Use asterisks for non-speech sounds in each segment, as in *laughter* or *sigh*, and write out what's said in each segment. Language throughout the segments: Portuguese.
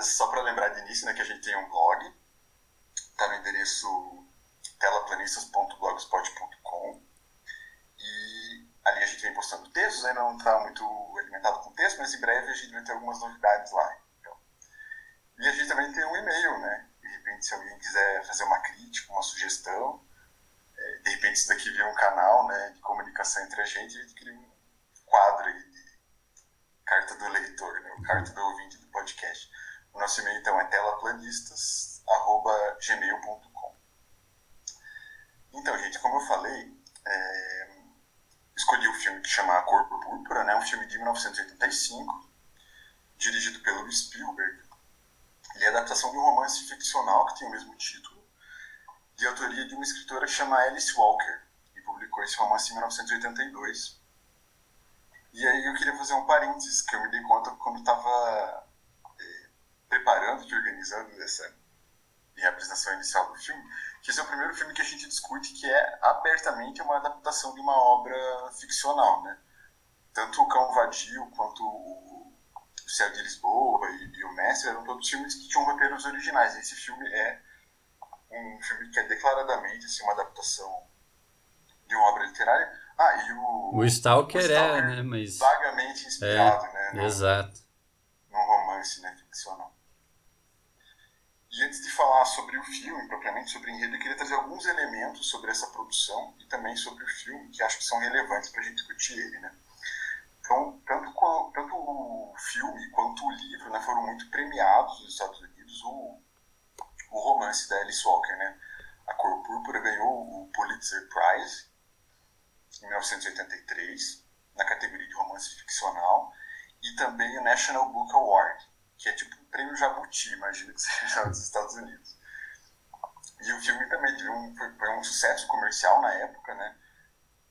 Mas só para lembrar de início, né, que a gente tem um blog, tá no endereço telaplanistas.blogspot.com e ali a gente vem postando textos, ainda não está muito alimentado com texto, mas em breve a gente vai ter algumas novidades lá. Então. E a gente também tem um e-mail, né? De repente, se alguém quiser fazer uma crítica, uma sugestão, é, de repente isso daqui vira um canal né, de comunicação entre a gente, a gente cria um quadro aí de carta do leitor, né? Carta do ouvinte do podcast. O nosso e-mail então é telaplanistas.gmail.com. Então, gente, como eu falei, é, escolhi o filme que chama A Cor Púrpura, né? um filme de 1985, dirigido pelo Spielberg. Ele é a adaptação de um romance ficcional que tem o mesmo título, de autoria de uma escritora chamada Alice Walker, e publicou esse romance em 1982. E aí eu queria fazer um parênteses, que eu me dei conta quando estava preparando e organizando essa apresentação inicial do filme, que esse é o primeiro filme que a gente discute que é abertamente uma adaptação de uma obra ficcional, né? Tanto o Cão Vadio quanto o Céu de Lisboa e, e o Mestre eram todos filmes que tinham roteiros originais. Esse filme é um filme que é declaradamente assim, uma adaptação de uma obra literária, ah, e o. O Stalker, o Stalker é, né? Mas. Vagamente inspirado, é, né? No, exato. Num romance, né? Ficcional. E antes de falar sobre o filme, propriamente sobre o enredo, eu queria trazer alguns elementos sobre essa produção e também sobre o filme, que acho que são relevantes para a gente discutir ele, né? Então, tanto, tanto o filme quanto o livro né, foram muito premiados nos Estados Unidos. O, o romance da Alice Walker, né? A Cor Púrpura ganhou o Pulitzer Prize em 1983, na categoria de romance ficcional, e também o National Book Award, que é tipo um prêmio Jabuti, imagino que *laughs* seja dos Estados Unidos. E o filme também teve um, foi, um sucesso comercial na época, né?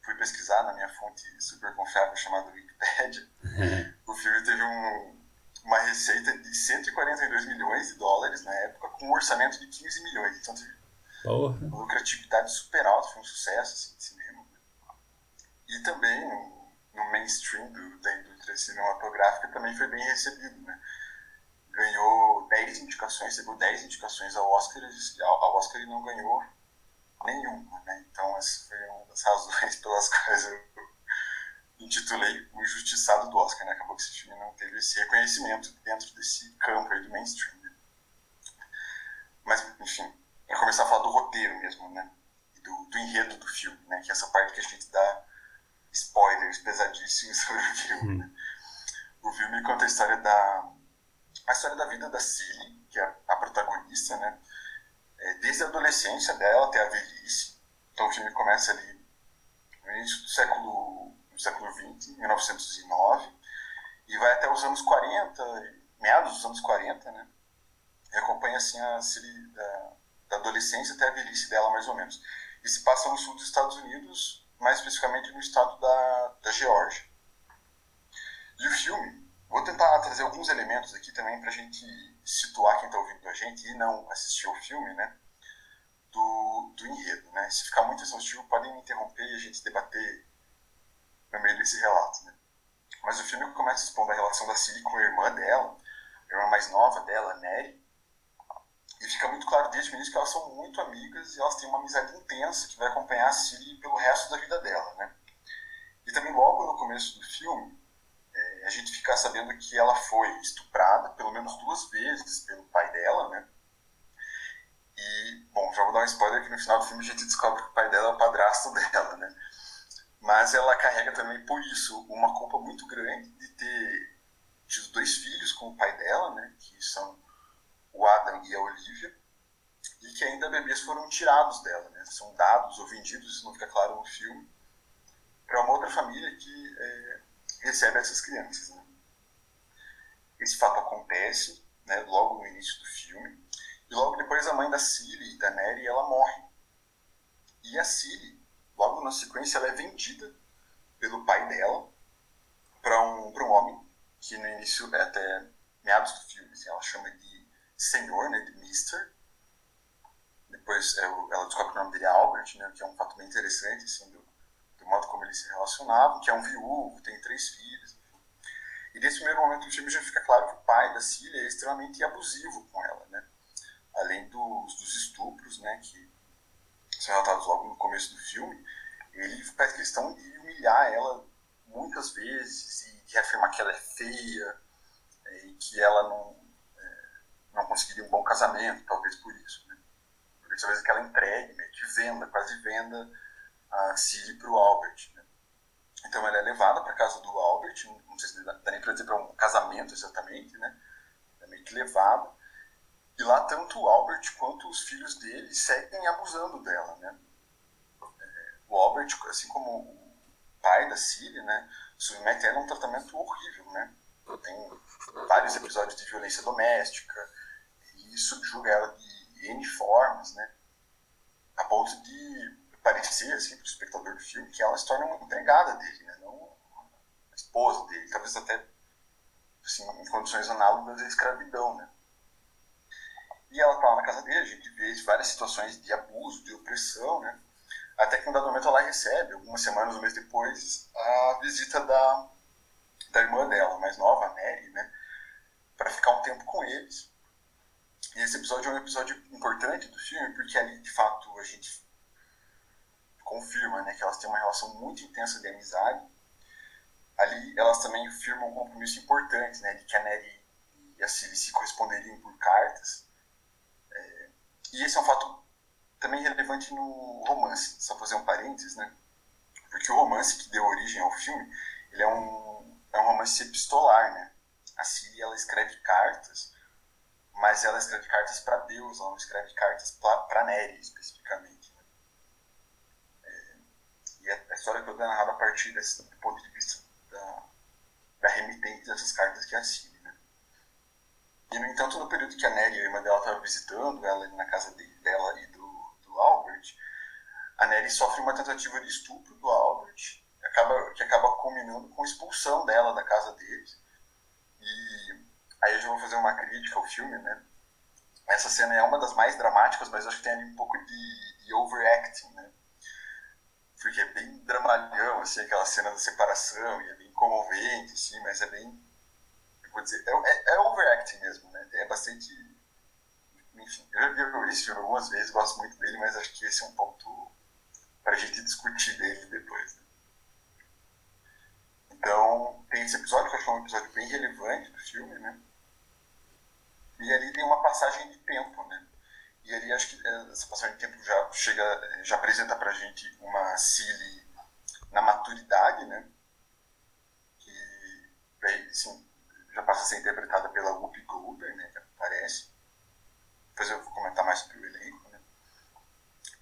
Fui pesquisar na minha fonte super confiável chamada Wikipedia. *laughs* o filme teve um, uma receita de 142 milhões de dólares na época, com um orçamento de 15 milhões. Então teve Porra. uma lucratividade super alta, foi um sucesso assim, de cinema e também no, no mainstream do, da indústria cinematográfica também foi bem recebido, né? Ganhou 10 indicações, recebeu 10 indicações ao Oscar, ao Oscar e não ganhou nenhuma, né? Então essa foi uma das *laughs* razões pelas quais eu intitulei O Injustiçado do Oscar, né? Acabou que esse filme não teve esse reconhecimento dentro desse campo aí do mainstream. Né? Mas, enfim, para começar a falar do roteiro mesmo, né? E do, do enredo do filme, né? Que é essa parte que a gente dá spoilers pesadíssimos *laughs* sobre o filme. Né? O filme conta a história da a história da vida da Cilly, que é a protagonista, né? É, desde a adolescência dela até a velhice. Então o filme começa ali no início do século do século 20, 1909, e vai até os anos 40, meados dos anos 40, né? E acompanha assim a Cilly da, da adolescência até a velhice dela, mais ou menos. E se passa no sul dos Estados Unidos, mais especificamente no estado da, da Geórgia. E o filme, vou tentar trazer alguns elementos aqui também para a gente situar quem está ouvindo a gente e não assistiu o filme, né? Do, do enredo, né? Se ficar muito exaustivo, podem me interromper e a gente debater no meio desse relato, né? Mas o filme começa expondo a relação da Ciri com a irmã dela, a irmã mais nova dela, Nery, e fica muito claro desde o início que elas são muito amigas e elas têm uma amizade intensa que vai acompanhar a Ciri pelo resto da vida dela, né? E também logo no começo do filme, é, a gente fica sabendo que ela foi estuprada pelo menos duas vezes pelo pai dela, né? E, bom, já vou dar um spoiler que no final do filme a gente descobre que o pai dela é o padrasto *laughs* dela, né? Mas ela carrega também, por isso, uma culpa muito grande de ter tido dois filhos com o pai dela, né? Que são o Adam e a Olivia, e que ainda bebês foram tirados dela, né? são dados ou vendidos, isso não fica claro no filme, para uma outra família que é, recebe essas crianças. Né? Esse fato acontece né, logo no início do filme, E logo depois a mãe da Ciri, da Neri, ela morre. E a Ciri, logo na sequência, ela é vendida pelo pai dela para um, um homem que no início, é até meados do filme, assim, ela chama de senhor, né, de mister. Depois é, ela descobre o nome dele é Albert, né, que é um fato bem interessante, assim, do modo como eles se relacionavam, que é um viúvo, tem três filhos. E nesse primeiro momento do filme já fica claro que o pai da Cília é extremamente abusivo com ela, né? Além dos, dos estupros, né, que são relatados logo no começo do filme, ele faz questão de humilhar ela muitas vezes e de afirmar que ela é feia é, e que ela não, é, não conseguiria um bom casamento, talvez por isso. Né? Por isso, talvez que ela entregue, né, de venda, quase venda a Ciri para o Albert. Né? Então ela é levada para casa do Albert, não sei se dá nem para dizer para um casamento exatamente, né? É meio que levada. E lá tanto o Albert quanto os filhos dele seguem abusando dela, né? É, o Albert, assim como o pai da Cília, né, submete ela a um tratamento horrível, né? Tem vários episódios de violência doméstica e subjuga ela de N formas, né? A ponto de parecer, assim, para o espectador do filme, que ela se torna uma empregada dele, né? Não a esposa dele, talvez até assim, em condições análogas à escravidão, né? E ela está na casa dele, a gente vê várias situações de abuso, de opressão, né? Até que um dado momento ela recebe, algumas semanas, um mês depois, a visita da, da irmã dela, mais nova, a né? Para ficar um tempo com eles. E esse episódio é um episódio importante do filme, porque ali, de fato, a gente confirma né, que elas têm uma relação muito intensa de amizade. Ali, elas também firmam um compromisso importante, né? De que a Nery e a Ciri se corresponderiam por cartas. É, e esse é um fato também relevante no romance, só fazer um parênteses, né? Porque o romance que deu origem ao filme, ele é um, é um romance epistolar, né? A Siri, ela escreve cartas, mas ela escreve cartas para Deus, ela não escreve cartas para Nery, especificamente. A, história toda é narrada a partir desse, do ponto de vista da, da remitente dessas cartas que a Siri, né? E, no entanto, no período que a Nery, a irmã dela, estava visitando ela na casa de, dela e do Albert, a Nery sofre uma tentativa de estupro do Albert, acaba, que acaba culminando com a expulsão dela da casa deles. E aí eu já vou fazer uma crítica ao filme, né? Essa cena é uma das mais dramáticas, mas acho que tem ali um pouco de, de overacting, né? Porque é bem dramalhão, assim, aquela cena da separação, e é bem comovente, assim, mas é bem. Eu vou dizer, é, é, é overacting mesmo, né? É bastante enfim, eu já vi esse filme algumas vezes, gosto muito dele, mas acho que esse é um ponto para a gente discutir dele depois. Né? Então, tem esse episódio que eu acho é um episódio bem relevante do filme, né? E ali tem uma passagem de tempo, né? E ali acho que é, essa passagem de tempo já chega, já apresenta pra gente uma Cilly na maturidade, né? Que, assim, já passa a ser interpretada pela Whoopi Goldberg, né? Que aparece depois eu vou comentar mais sobre o elenco, né?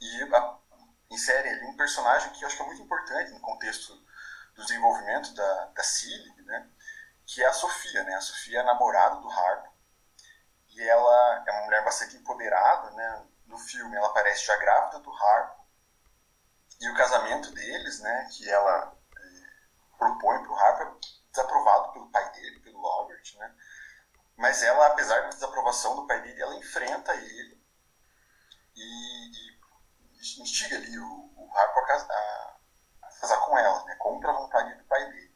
E a, insere ali um personagem que eu acho que é muito importante no contexto do desenvolvimento da, da né? Que é a Sofia, né? A Sofia é a namorada do Harpo e ela é uma mulher bastante empoderada, né? No filme ela aparece já grávida do Harpo e o casamento deles, né? Que ela é, propõe para o Harpo é desaprovado pelo pai dele, pelo Albert, né? Mas ela, apesar da desaprovação do pai dele, ela enfrenta ele e, e instiga ali o, o Harpo a, a, casar com ela, né, contra a vontade do pai dele.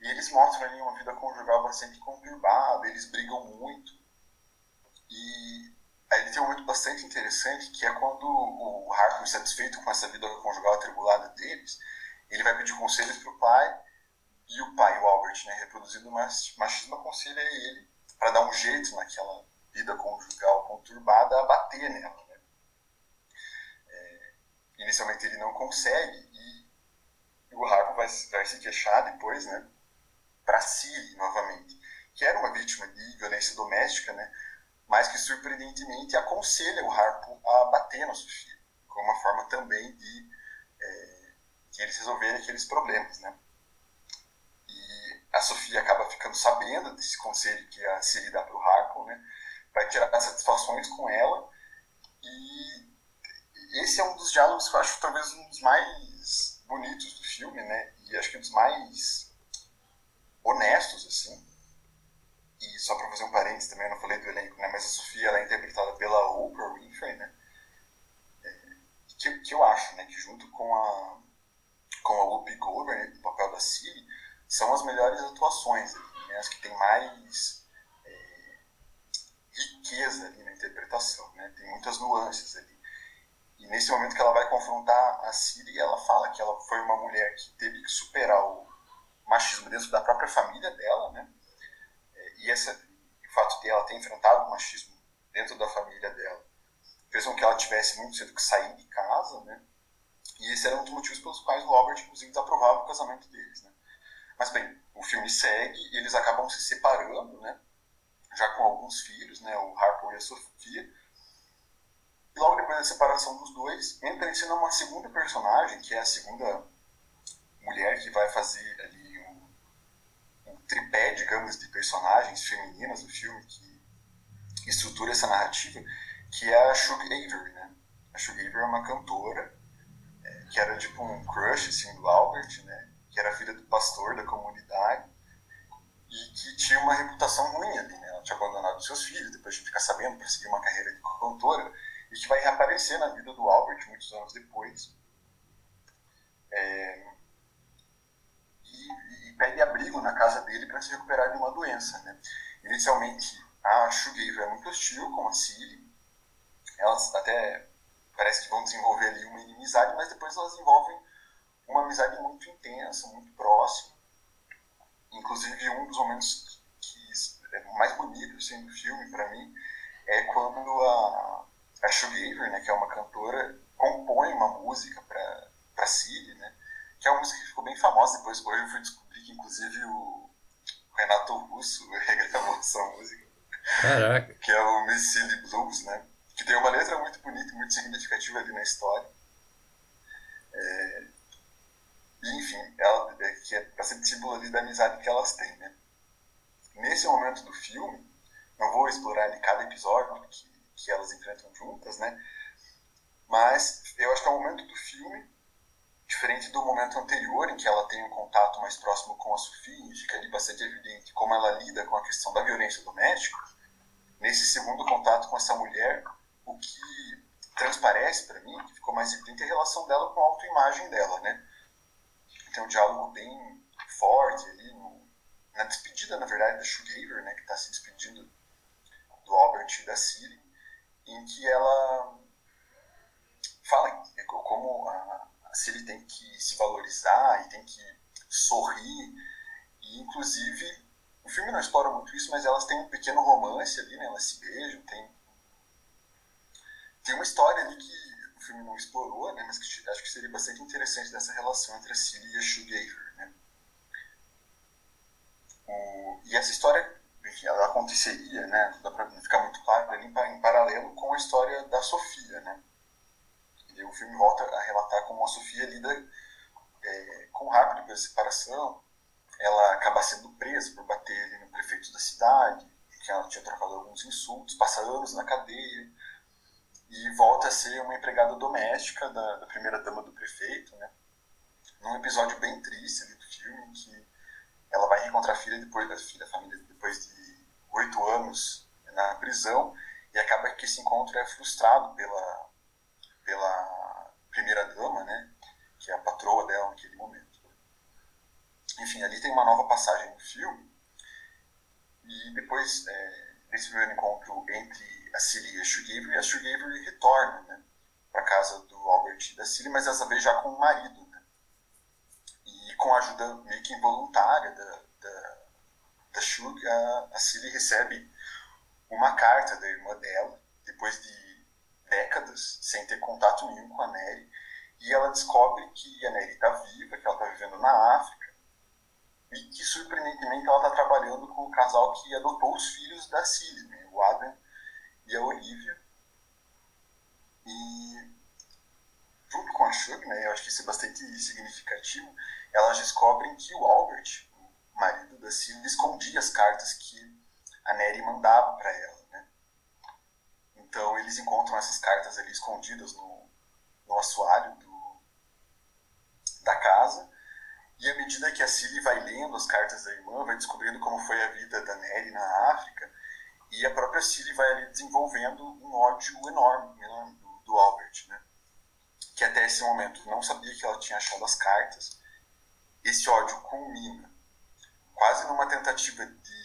E eles mostram ali uma vida conjugal bastante conturbada, eles brigam muito. E aí ele tem um momento bastante interessante, que é quando o Harpo, insatisfeito com essa vida conjugal atribulada deles, ele vai pedir conselhos para o pai e o pai, o Albert, né, reproduzindo machismo, aconselha ele, para dar um jeito naquela vida conjugal conturbada, a bater nela. Né? É, inicialmente ele não consegue e, o Harpo vai, vai se queixar depois né, para Ciri novamente, que era uma vítima de violência doméstica, né, mas que surpreendentemente aconselha o Harpo a bater na Sofia, como uma forma também de, é, eles resolverem aqueles problemas. Né? a Sofia acaba ficando sabendo desse conselho que a Siri dá para o Harpo, né? vai tirar satisfações com ela. E esse é um dos diálogos que eu acho talvez um dos mais bonitos do filme, né? E acho que um dos mais honestos, assim. E só para fazer um parênteses também, eu não falei do elenco, né? Mas a Sofia ela é interpretada pela Oprah Winfrey, né? É, que, que eu acho, né? Que junto com a com a Whoopi Goldberg, né, papel da Cilly, são as melhores atuações, né? as que têm mais é, riqueza ali na interpretação, né? Tem muitas nuances ali. E nesse momento que ela vai confrontar a Cilly, ela fala que ela foi uma mulher que teve que superar o machismo dentro da própria família dela, né? E essa, o fato de ela ter enfrentado o machismo dentro da família dela fez com que ela tivesse muito cedo que sair de casa, né? E esse era um dos motivos pelos quais o Robert, inclusive, desaprovava o casamento deles, né? Mas bem, o filme segue e eles acabam se separando, né? Já com alguns filhos, né? O Harper e a Sofia. E logo depois da separação dos dois, entra em cena uma segunda personagem, que é a segunda mulher que vai fazer ali tripé, digamos, de personagens femininas do filme que estrutura essa narrativa, que é a Shug Avery, né? A Shug Avery é uma cantora é, que era tipo um crush, assim, do Albert, né? Que era filha do pastor da comunidade e que tinha uma reputação ruim ali, né? Ela tinha abandonado seus filhos, depois de ficar sabendo para seguir uma carreira de cantora e que vai reaparecer na vida do Albert muitos anos depois. É, pede abrigo na casa dele para se recuperar de uma doença. Né? Inicialmente, a Shugiva é muito hostil com a Siri. Elas até parece que vão desenvolver ali uma inimizade, mas depois elas desenvolvem uma amizade muito intensa, muito próxima. Inclusive, um dos momentos que é mais bonitos assim, do filme, para mim, é quando a, a Shugiver, né, que é uma cantora, compõe uma música para Siri, né, que é uma música que ficou bem famosa depois. Hoje eu fui que inclusive o Renato Russo regravou *laughs* essa música. Caraca. Que é o Missile Blues, né? Que tem uma letra muito bonita e muito significativa ali na história. É... E, enfim, ela, é, que é bastante símbolo ali da amizade que elas têm, né? Nesse momento do filme, não vou explorar ali cada episódio que, que elas enfrentam juntas, né? Mas eu acho que é o momento do filme Diferente do momento anterior, em que ela tem um contato mais próximo com a Sofia e fica ali bastante evidente como ela lida com a questão da violência doméstica, nesse segundo contato com essa mulher, o que transparece para mim, que ficou mais evidente, é a relação dela com a autoimagem dela, né? Tem um diálogo bem forte ali, no, na despedida, na verdade, da Shugaver, né, que está se despedindo do Albert e da Siri, em que ela fala como a, se ele tem que se valorizar e tem que sorrir. E, inclusive, o filme não explora muito isso, mas elas têm um pequeno romance ali, né? Elas se beijam, tem, tem uma história ali que o filme não explorou, né? Mas que acho que seria bastante interessante dessa relação entre a Cilly e a Shoegazer, né? O, e essa história, enfim, ela aconteceria, né? Dá pra ficar muito claro ali em paralelo com a história da Sofia, né? E o filme volta a relatar como a Sofia lida é, com da separação. Ela acaba sendo presa por bater ali no prefeito da cidade, que ela tinha trocado alguns insultos, passa anos na cadeia e volta a ser uma empregada doméstica da, da primeira dama do prefeito, né? Num episódio bem triste ali do filme, que ela vai reencontrar a filha depois da filha, família depois de oito anos na prisão e acaba que esse encontro é frustrado pela pela primeira dama, né, que é a patroa dela naquele momento. Enfim, ali tem uma nova passagem no filme e depois é, desse primeiro encontro entre a Cilly e a Sugavery, a Sugavery retorna né, para casa do Albert e da Cilly, mas dessa vez já com o marido. Né, e com a ajuda meio que involuntária da, da, da Shug, a, a Cilly recebe uma carta da irmã dela, depois de décadas sem ter contato nenhum com a Nery, e ela descobre que a Nery está viva, que ela está vivendo na África, e que surpreendentemente ela está trabalhando com o casal que adotou os filhos da Cilly, né, o Adam e a Olivia. E junto com a Shug, né, eu acho que isso é bastante significativo, elas descobrem que o Albert, o marido da Cilly, escondia as cartas que a Nery mandava para ela. Né? Então eles encontram essas cartas ali escondidas no, no assoalho do, da casa. E à medida que a Cilly vai lendo as cartas da irmã, vai descobrindo como foi a vida da Nery na África, e a própria Cilly vai ali desenvolvendo um ódio enorme, enorme do, do Albert, né? Que até esse momento não sabia que ela tinha achado as cartas. Esse ódio culmina quase numa tentativa de,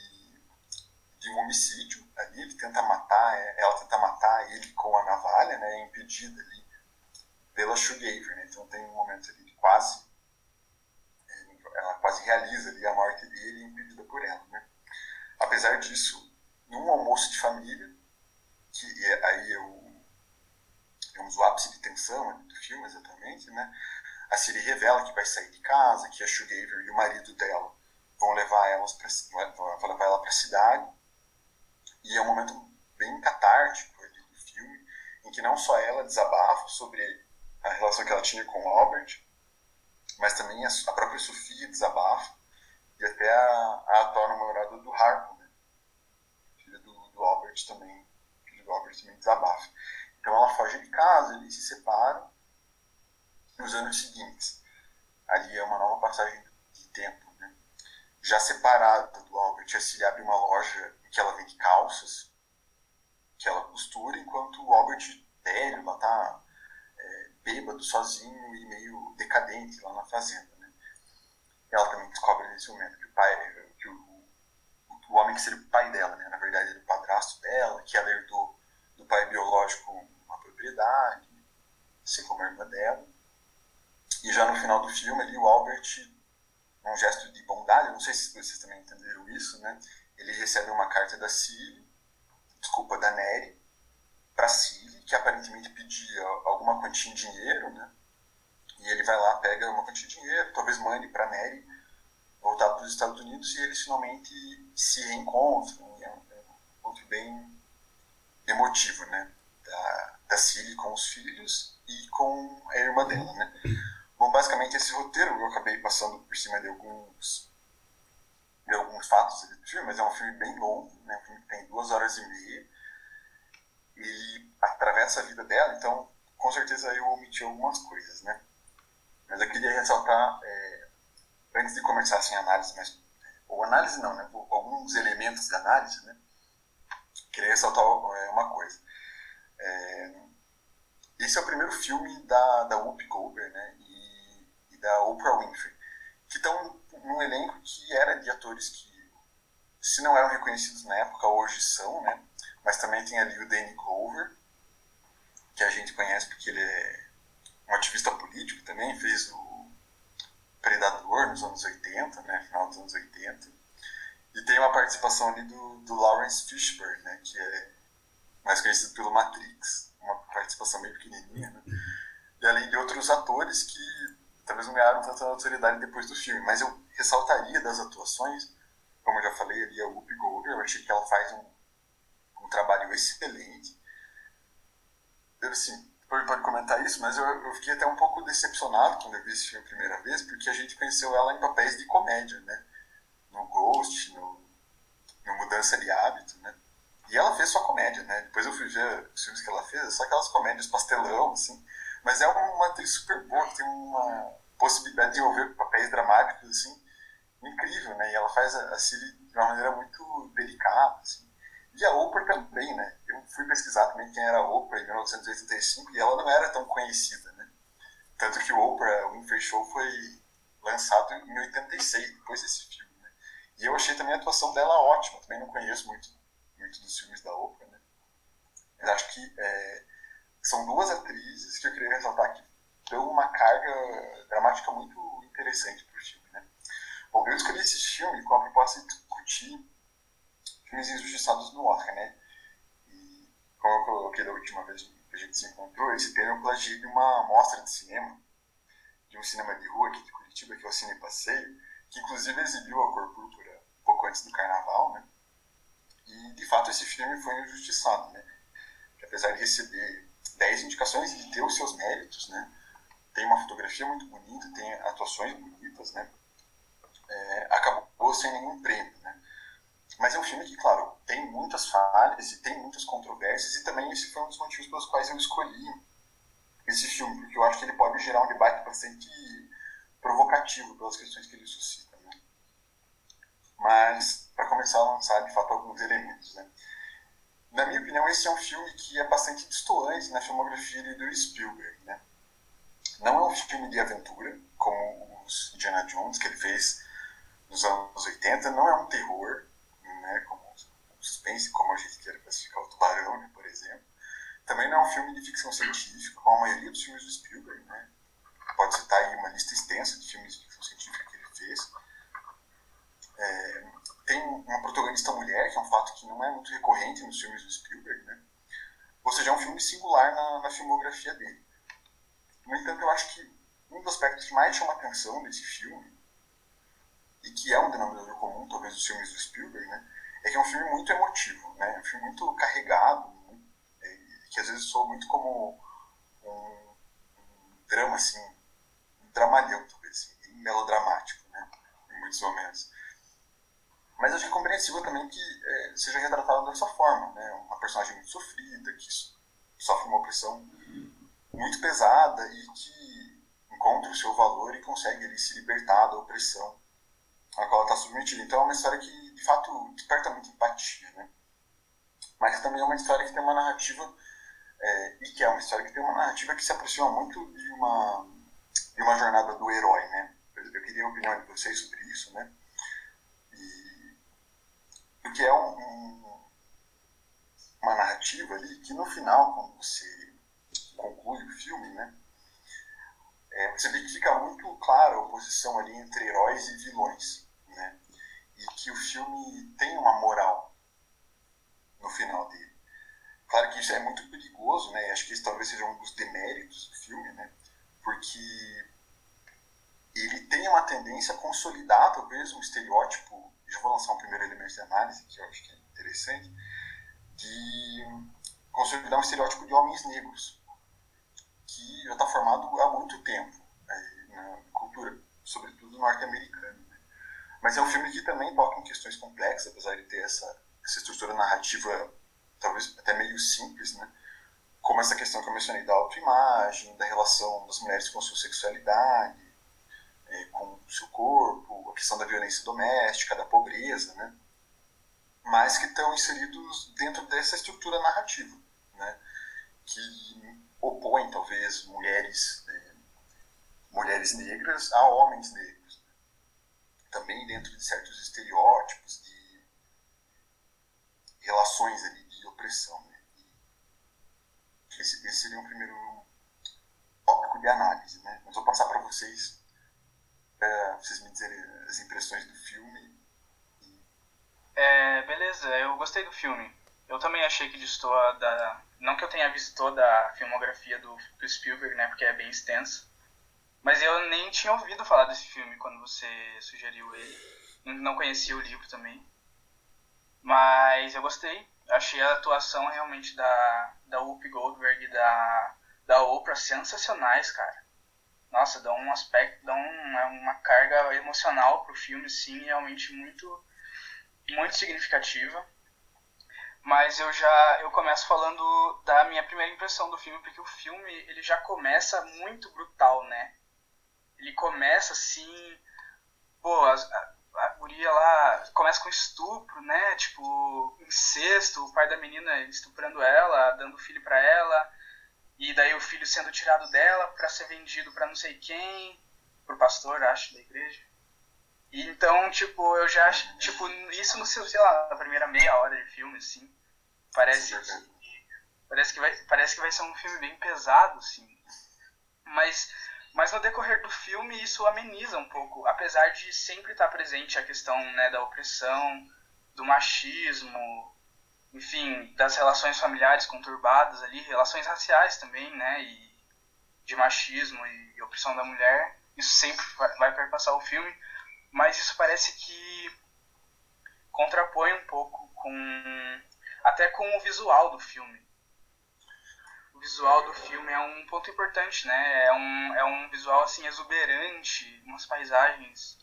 de um homicídio ali, ele tenta matar, é, ela tenta matar ele com a navalha, né? É impedida ali pela Shoegaver, né? Então tem um momento ali de quase ela quase realiza ali a morte dele impedida por ela, né? Apesar disso, num almoço de família, que é, aí é o, digamos, ápice de tensão do filme, exatamente, né? A Siri revela que vai sair de casa, que a Shoegaver e o marido dela vão levar, elas pra, vão levar ela para a cidade. E é um momento bem catártico ali do filme, em que não só ela desabafa sobre a relação que ela tinha com o Albert, mas também a, própria Sofia desabafa, e até a, a atual namorada do Harpo, né? filha do, do Albert também, filho do Albert também desabafa. Então ela foge de casa, eles se separam nos anos seguintes. Ali é uma nova passagem de tempo. Né? Já separada do Albert, a Cília abre uma loja que ela vende calças, que ela costura, enquanto o Albert velho, ela tá bêbado, sozinho e meio decadente lá na fazenda. Né? Ela também descobre nesse momento que o pai, que o, o homem que seria o pai dela, né? na verdade era o padrasto dela, que ela herdou do pai biológico uma propriedade, assim como a irmã dela. E já no final do filme ali o Albert, um gesto de bondade, não sei se vocês também entenderam isso, né? Ele recebe uma carta da Cilly, desculpa, da Nery, para Cilly, que aparentemente pedia alguma quantia em dinheiro, né? E ele vai lá, pega uma quantia de dinheiro, talvez mande para Nery voltar para os Estados Unidos e eles finalmente se reencontram. É um, é ponto bem emotivo, né? Da, da Cilly com os filhos e com a irmã dela, né? Bom, basicamente esse roteiro eu acabei passando por cima de alguns de alguns fatos do filme, mas é um filme bem longo, né? Um filme que tem duas horas e meia e atravessa a vida dela, então com certeza eu omiti algumas coisas, né? Mas eu queria ressaltar, é, antes de começar assim, a análise, mas, ou análise não, né? Alguns elementos da análise, né? Queria ressaltar é, uma coisa. É, esse é o primeiro filme da, da Whoopi Goldberg, né? Da Oprah Winfrey, que estão num elenco que era de atores que, se não eram reconhecidos na época, hoje são, né? Mas também tem ali o Danny Glover, que a gente conhece porque ele é um ativista político também, fez o Predador nos anos 80, né, final dos anos 80. E tem uma participação ali do, do Lawrence Fishburne, né, que é mais conhecido pelo Matrix, uma participação bem pequenininha, né? E além de outros atores que talvez não ganharam tanta autoridade depois do filme, mas eu ressaltaria das atuações, como eu já falei ali, a Whoopi Goldberg, eu achei que ela faz um um trabalho excelente. Eu, assim, pode, pode comentar isso, mas eu, eu fiquei até um pouco decepcionado quando eu vi esse filme a primeira vez, porque a gente conheceu ela em papéis de comédia, né? No Ghost, no, no Mudança de Hábito, né? E ela fez só comédia, né? Depois eu fui ver os filmes que ela fez, só aquelas comédias pastelão, assim. Mas é uma, atriz super boa, que tem uma possibilidade de envolver papéis dramáticos, assim, incrível, né? E ela faz a, a de uma maneira muito delicada, assim. E a Oprah também, né? Eu fui pesquisar também quem era a Oprah em 1985 e ela não era tão conhecida, né? Tanto que o Oprah Winfrey Show foi lançado em 86, depois desse filme, né? E eu achei também a atuação dela ótima. Também não conheço muito, muito dos filmes da Oprah, né? Mas acho que é, são duas atrizes que eu queria ressaltar que dão uma carga dramática muito interessante para o filme, né? Bom, eu escolhi esse filme com a proposta de discutir filmes injustiçados no Oscar, né? E como eu coloquei da última vez que a gente se encontrou, esse prêmio eu de uma mostra de cinema, de um cinema de rua aqui de Curitiba, que é o Cine Passeio, que inclusive exibiu a cor púrpura pouco antes do carnaval, né? E de fato esse filme foi injustiçado, né? Apesar de receber 10 indicações e ter os seus méritos, né? Tem uma fotografia muito bonita, tem atuações bonitas, né? É, acabou sem nenhum prêmio, né? Mas é um filme que, claro, tem muitas falhas e tem muitas controvérsias, e também esse foi um dos motivos pelos quais eu escolhi esse filme, porque eu acho que ele pode gerar um debate bastante provocativo pelas questões que ele suscita. Né? Mas, para começar a lançar, de fato, alguns elementos. Né? Na minha opinião, esse é um filme que é bastante distoante na filmografia do Spielberg. Né? Não é um filme de aventura, como os Indiana Jones, que ele fez nos anos 80, não é um terror, né, como o suspense, como a gente quer classificar o Tubarão, né, por exemplo. Também não é um filme de ficção científica, como a maioria dos filmes do Spielberg. Né? Pode citar aí uma lista extensa de filmes de ficção científica que ele fez. É, tem uma protagonista mulher, que é um fato que não é muito recorrente nos filmes do Spielberg, né? Ou seja, é um filme singular na, na filmografia dele. No entanto, eu acho que um dos aspectos que mais chama a atenção desse filme, e que é um denominador comum, talvez, dos filmes do Spielberg, né? É que é um filme muito emotivo, né? É um filme muito carregado, é, que às vezes soa muito como um, um drama, assim, um dramalhão, talvez, assim, melodramático, né? Em muitos momentos. Mas acho que é compreensível também que é, seja retratado dessa forma, né? Uma personagem muito sofrida, que sofre uma opressão muito pesada e que encontra o seu valor e consegue se libertar da opressão a qual ela está submetida. Então é uma história que, de fato, desperta muita empatia, né? Mas também é uma história que tem uma narrativa, é, e que é uma história que tem uma narrativa que se aproxima muito de uma, de uma jornada do herói, né? Eu queria a opinião de vocês sobre isso, né? Porque é um, um, uma narrativa ali que no final, quando você conclui o filme, né, é, você vê que fica muito clara a oposição ali entre heróis e vilões, né, e que o filme tem uma moral no final dele. Claro que isso é muito perigoso, né, acho que isso talvez seja um dos deméritos do filme, né, porque ele tem uma tendência a consolidar talvez um estereótipo já vou lançar um primeiro elemento de análise, que eu acho que é interessante, de consolidar um estereótipo de homens negros, que já está formado há muito tempo né, na cultura, sobretudo norte-americana. Né? Mas é um filme que também toca em questões complexas, apesar de ter essa, essa estrutura narrativa talvez até meio simples, né? como essa questão que eu mencionei da autoimagem, da relação das mulheres com a sua sexualidade, é, com o seu corpo, a questão da violência doméstica, da pobreza, né? mas que estão inseridos dentro dessa estrutura narrativa, né? que opõe talvez mulheres é, mulheres negras a homens negros, né? também dentro de certos estereótipos de relações ali de opressão. Né? Esse, esse seria um primeiro tópico de análise, né? Mas vou passar para vocês para vocês me dizerem as impressões do filme. É, beleza, eu gostei do filme. Eu também achei que destoa da. Não que eu tenha visto toda a filmografia do, do Spielberg, né? Porque é bem extensa. Mas eu nem tinha ouvido falar desse filme quando você sugeriu ele. Não conhecia o livro também. Mas eu gostei. Achei a atuação realmente da, da Whoopi Goldberg e da, da Oprah sensacionais, cara nossa, dá um aspecto, dá um, é uma carga emocional pro filme, sim, realmente muito, muito significativa. Mas eu já eu começo falando da minha primeira impressão do filme, porque o filme ele já começa muito brutal, né? Ele começa assim, pô, a, a, a guria lá começa com estupro, né? Tipo, incesto, o pai da menina estuprando ela, dando filho para ela e daí o filho sendo tirado dela para ser vendido para não sei quem, pro pastor, acho, da igreja. E então, tipo, eu já tipo, isso no seu, sei lá, na primeira meia hora de filme, assim, parece que, parece que vai, parece que vai ser um filme bem pesado, assim. Mas, mas no decorrer do filme isso ameniza um pouco, apesar de sempre estar presente a questão, né, da opressão, do machismo, enfim, das relações familiares conturbadas ali, relações raciais também, né, e de machismo e opressão da mulher, isso sempre vai perpassar o filme, mas isso parece que contrapõe um pouco com até com o visual do filme. O visual do filme é um ponto importante, né? É um, é um visual assim exuberante, umas paisagens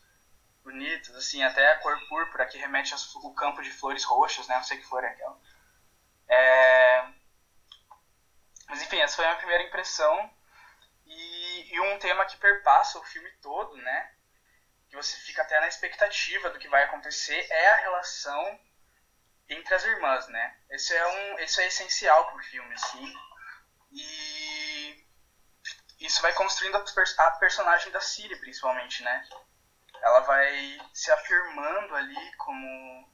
bonitas, assim, até a cor púrpura que remete ao campo de flores roxas, né? Não sei que flor é aquela. É... Mas enfim, essa foi a minha primeira impressão. E, e um tema que perpassa o filme todo, né? Que você fica até na expectativa do que vai acontecer, é a relação entre as irmãs, né? Esse é, um, esse é essencial pro filme, assim. E isso vai construindo a, personagem da Siri, principalmente, né? Ela vai se afirmando ali como,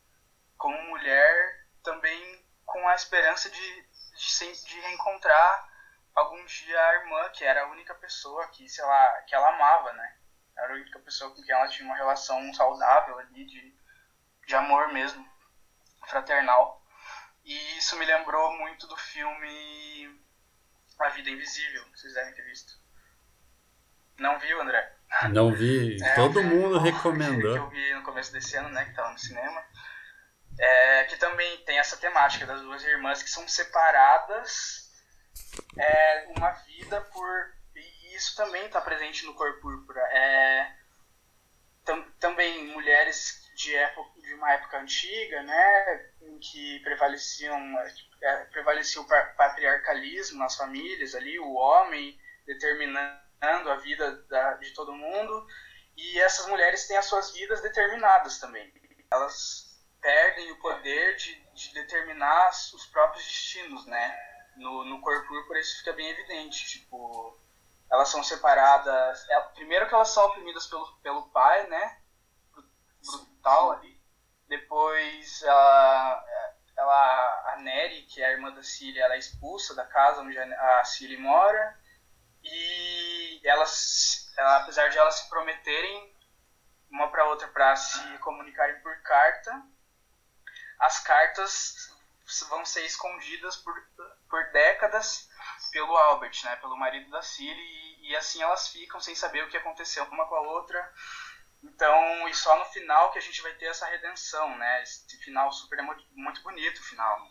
como mulher, também com a esperança de, de, de reencontrar algum dia a irmã, que era a única pessoa que, sei lá, que ela amava, né? Era a única pessoa com quem ela tinha uma relação saudável ali, de, de amor mesmo, fraternal. E isso me lembrou muito do filme A Vida Invisível, vocês devem ter visto. Não viu, André? Não vi. É, Todo um mundo recomendou. Que eu vi no começo desse ano, né? Que tava no cinema. É, que também tem essa temática das duas irmãs que são separadas é, uma vida por. E isso também está presente no Cor Púrpura. É, tam, também mulheres de, época, de uma época antiga, né? Em que prevaleciam, é, prevalecia o patriarcalismo nas famílias ali, o homem determinando a vida da, de todo mundo. E essas mulheres têm as suas vidas determinadas também. Elas perdem o poder de, de determinar os próprios destinos, né? No, no Cor Púrpura isso fica bem evidente. Tipo, elas são separadas. É, primeiro que elas são oprimidas pelo, pelo pai, né? Brutal ali. Depois ela, ela, a Neri, que é a irmã da Cília, ela é expulsa da casa onde a Cília mora. E elas, ela, apesar de elas se prometerem uma para outra para se comunicarem por carta, as cartas vão ser escondidas por, por décadas pelo Albert, né, pelo marido da Cilly, e, e, assim elas ficam sem saber o que aconteceu uma com a outra. Então, e só no final que a gente vai ter essa redenção, né? Esse final super muito bonito, o final,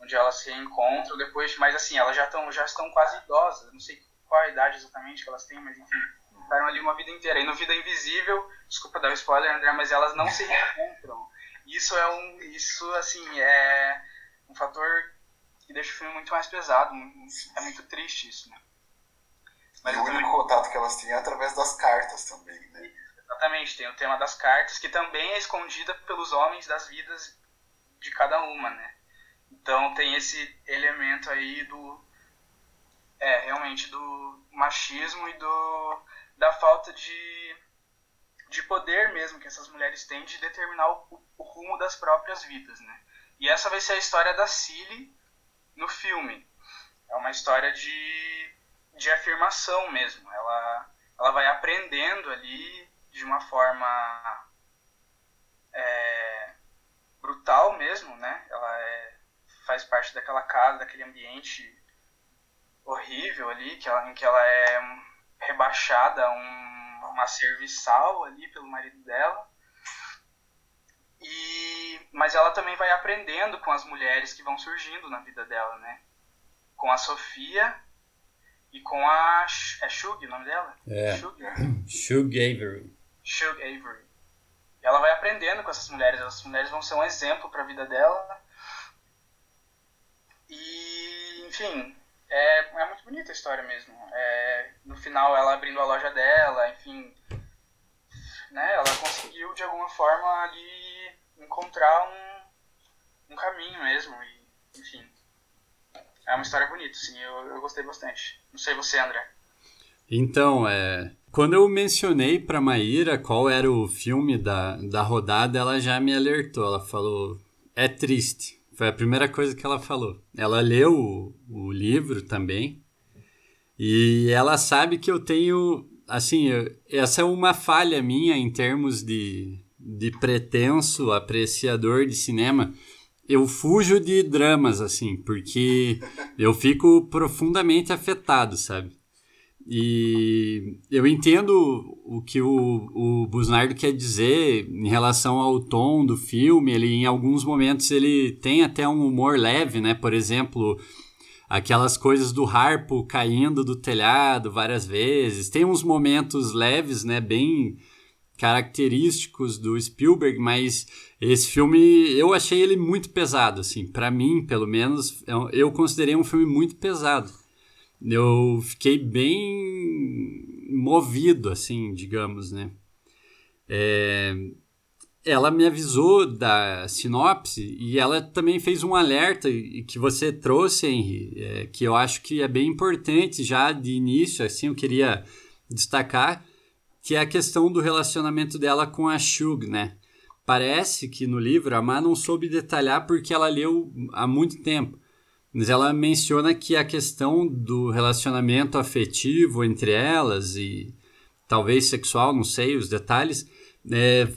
onde elas se encontram depois, mas assim, elas já estão já estão quase idosas, não sei qual a idade exatamente que elas têm, mas enfim, ficaram ali uma vida inteira. E no Vida Invisível, desculpa dar o um spoiler, André, mas elas não se reencontram. Isso é um, isso assim é um fator que deixa o filme muito mais pesado. É muito triste isso, né? Mas e o único também... contato que elas têm é através das cartas também, né? Exatamente, tem o tema das cartas, que também é escondida pelos homens das vidas de cada uma, né? Então tem esse elemento aí do. É, realmente do machismo e do, da falta de, de poder mesmo que essas mulheres têm de determinar o, o rumo das próprias vidas, né? E essa vai ser a história da Cilly no filme. É uma história de, de afirmação mesmo. Ela, ela vai aprendendo ali de uma forma é, brutal mesmo, né? Ela é, faz parte daquela casa, daquele ambiente horrível ali, que ela, em que ela é rebaixada um, uma serviçal ali pelo marido dela. E, mas ela também vai aprendendo com as mulheres que vão surgindo na vida dela, né? Com a Sofia e com a. É Shug o nome dela? É. Shug, *clears throat* Shug Avery. Shug Avery. Ela vai aprendendo com essas mulheres. Essas mulheres vão ser um exemplo para a vida dela. E, enfim, é, é muito bonita a história mesmo. É, no final, ela abrindo a loja dela, enfim. Né, ela conseguiu de alguma forma ali encontrar um, um caminho mesmo. E, enfim, é uma história bonita, sim, eu, eu gostei bastante. Não sei você, André. Então, é, quando eu mencionei para Maíra qual era o filme da, da rodada, ela já me alertou. Ela falou: é triste. Foi a primeira coisa que ela falou. Ela leu o, o livro também. E ela sabe que eu tenho. Assim, eu, essa é uma falha minha em termos de, de pretenso apreciador de cinema, eu fujo de dramas, assim, porque eu fico profundamente afetado, sabe? E eu entendo o que o, o Busnardo quer dizer em relação ao tom do filme. Ele, em alguns momentos, ele tem até um humor leve, né? Por exemplo, aquelas coisas do harpo caindo do telhado várias vezes. Tem uns momentos leves, né? Bem característicos do Spielberg, mas esse filme eu achei ele muito pesado, assim, para mim, pelo menos, eu, eu considerei um filme muito pesado. Eu fiquei bem movido, assim, digamos, né? É, ela me avisou da sinopse e ela também fez um alerta que você trouxe, Henry, é, que eu acho que é bem importante já de início, assim, eu queria destacar, que é a questão do relacionamento dela com a Shug, né? Parece que no livro a Má não soube detalhar porque ela leu há muito tempo, mas ela menciona que a questão do relacionamento afetivo entre elas e talvez sexual, não sei os detalhes, é,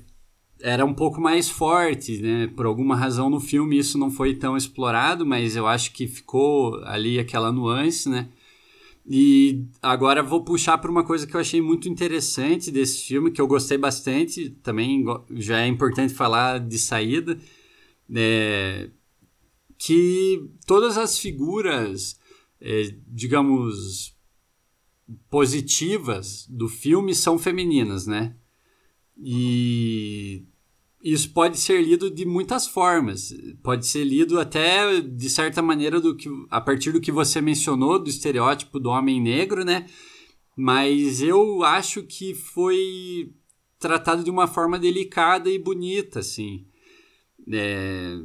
era um pouco mais forte, né? Por alguma razão no filme isso não foi tão explorado, mas eu acho que ficou ali aquela nuance, né? E agora vou puxar para uma coisa que eu achei muito interessante desse filme, que eu gostei bastante, também já é importante falar de saída, é, que todas as figuras, é, digamos, positivas do filme são femininas, né? E isso pode ser lido de muitas formas. Pode ser lido até de certa maneira do que a partir do que você mencionou do estereótipo do homem negro, né? Mas eu acho que foi tratado de uma forma delicada e bonita, assim. É...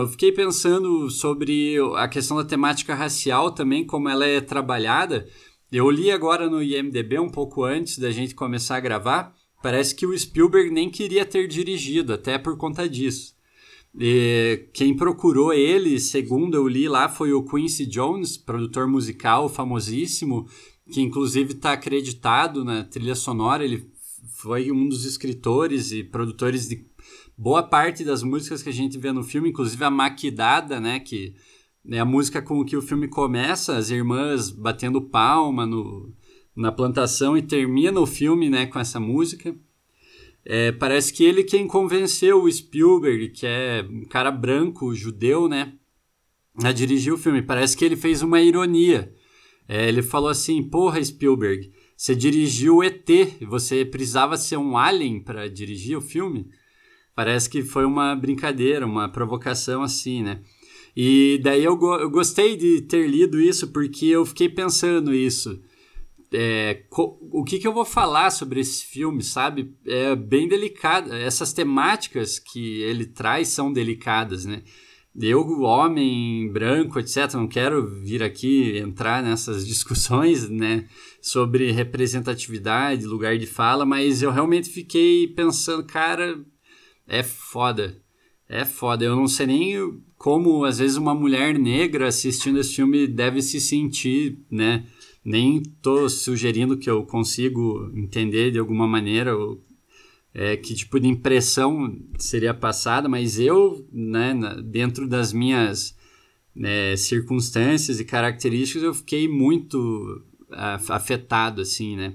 Eu fiquei pensando sobre a questão da temática racial também, como ela é trabalhada. Eu li agora no IMDB um pouco antes da gente começar a gravar Parece que o Spielberg nem queria ter dirigido, até por conta disso. E quem procurou ele, segundo eu li lá, foi o Quincy Jones, produtor musical famosíssimo, que inclusive está acreditado na trilha sonora. Ele foi um dos escritores e produtores de boa parte das músicas que a gente vê no filme, inclusive a Maquidada, né, que é a música com que o filme começa, as irmãs batendo palma no, na plantação e termina o filme né, com essa música. É, parece que ele quem convenceu o Spielberg, que é um cara branco, judeu, né, a dirigir o filme. Parece que ele fez uma ironia. É, ele falou assim: Porra, Spielberg, você dirigiu o ET, você precisava ser um alien para dirigir o filme? Parece que foi uma brincadeira, uma provocação assim, né? E daí eu, go eu gostei de ter lido isso porque eu fiquei pensando isso é, o que, que eu vou falar sobre esse filme, sabe? É bem delicado. Essas temáticas que ele traz são delicadas, né? Eu, homem branco, etc., não quero vir aqui entrar nessas discussões, né, sobre representatividade, lugar de fala, mas eu realmente fiquei pensando, cara, é foda. É foda. Eu não sei nem como, às vezes, uma mulher negra assistindo esse filme deve se sentir, né? nem estou sugerindo que eu consigo entender de alguma maneira o, é, que tipo de impressão seria passada, mas eu, né, dentro das minhas né, circunstâncias e características, eu fiquei muito afetado, assim, né?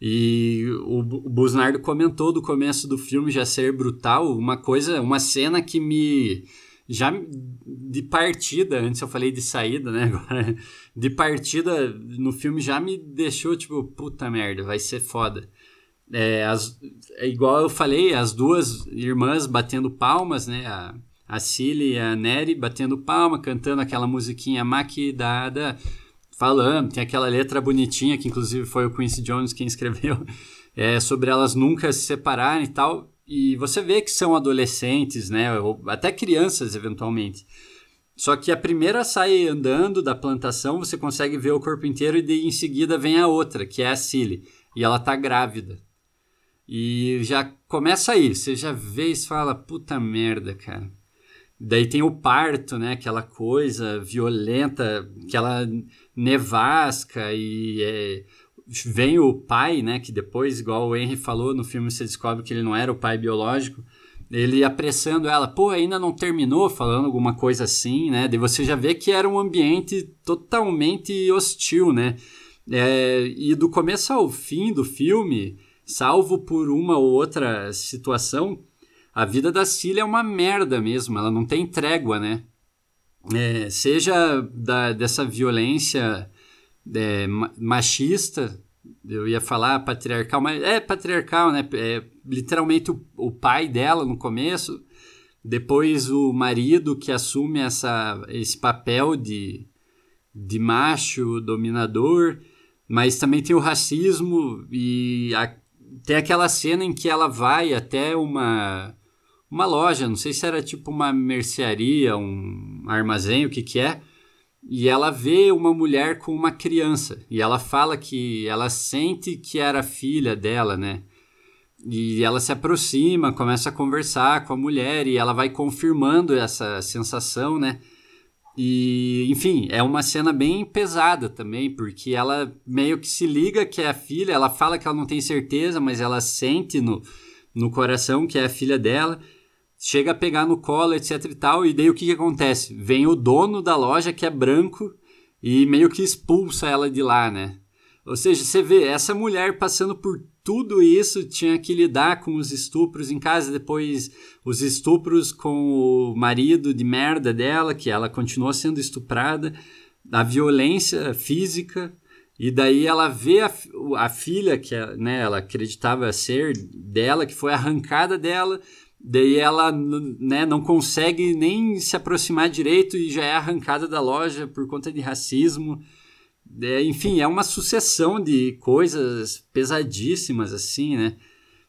E o, Busnardo comentou do começo do filme já ser brutal, uma coisa, uma cena que me já de partida, antes eu falei de saída, né? *laughs* Agora, de partida no filme já me deixou tipo, puta merda, vai ser foda. É, as, é igual eu falei, as duas irmãs batendo palmas, né? A, a Cilly e a Neri batendo palma, cantando aquela musiquinha maquidada, falando, tem aquela letra bonitinha que inclusive foi o Quincy Jones quem escreveu, *laughs* é, sobre elas nunca se separarem e tal. E você vê que são adolescentes, né? Ou até crianças, eventualmente. Só que a primeira sai andando da plantação, você consegue ver o corpo inteiro e de, em seguida vem a outra, que é a Cilly. E ela tá grávida. E já começa aí, você já vê e fala, puta merda, cara. Daí tem o parto, né? Aquela coisa violenta, aquela nevasca e é, vem o pai, né, que depois, igual o Henry falou no filme, você descobre que ele não era o pai biológico, ele apressando ela, pô, ainda não terminou, falando alguma coisa assim, né, daí você já vê que era um ambiente totalmente hostil, né, é, e do começo ao fim do filme, salvo por uma ou outra situação, a vida da Cília é uma merda mesmo, ela não tem trégua, né, é, seja da, dessa violência é, machista eu ia falar patriarcal, mas é patriarcal, né? É literalmente o, o pai dela no começo, depois o marido que assume essa, esse papel de, de macho dominador, mas também tem o racismo e a, tem aquela cena em que ela vai até uma uma loja, não sei se era tipo uma mercearia, um armazém, o que que é, e ela vê uma mulher com uma criança e ela fala que ela sente que era filha dela, né? E ela se aproxima, começa a conversar com a mulher e ela vai confirmando essa sensação, né? E, enfim, é uma cena bem pesada também, porque ela meio que se liga que é a filha, ela fala que ela não tem certeza, mas ela sente no, no coração que é a filha dela chega a pegar no colo, etc e tal, e daí o que, que acontece? Vem o dono da loja, que é branco, e meio que expulsa ela de lá, né? Ou seja, você vê, essa mulher passando por tudo isso, tinha que lidar com os estupros em casa, depois os estupros com o marido de merda dela, que ela continuou sendo estuprada, a violência física, e daí ela vê a, a filha que né, ela acreditava ser dela, que foi arrancada dela, Daí ela né, não consegue nem se aproximar direito e já é arrancada da loja por conta de racismo. É, enfim, é uma sucessão de coisas pesadíssimas, assim, né?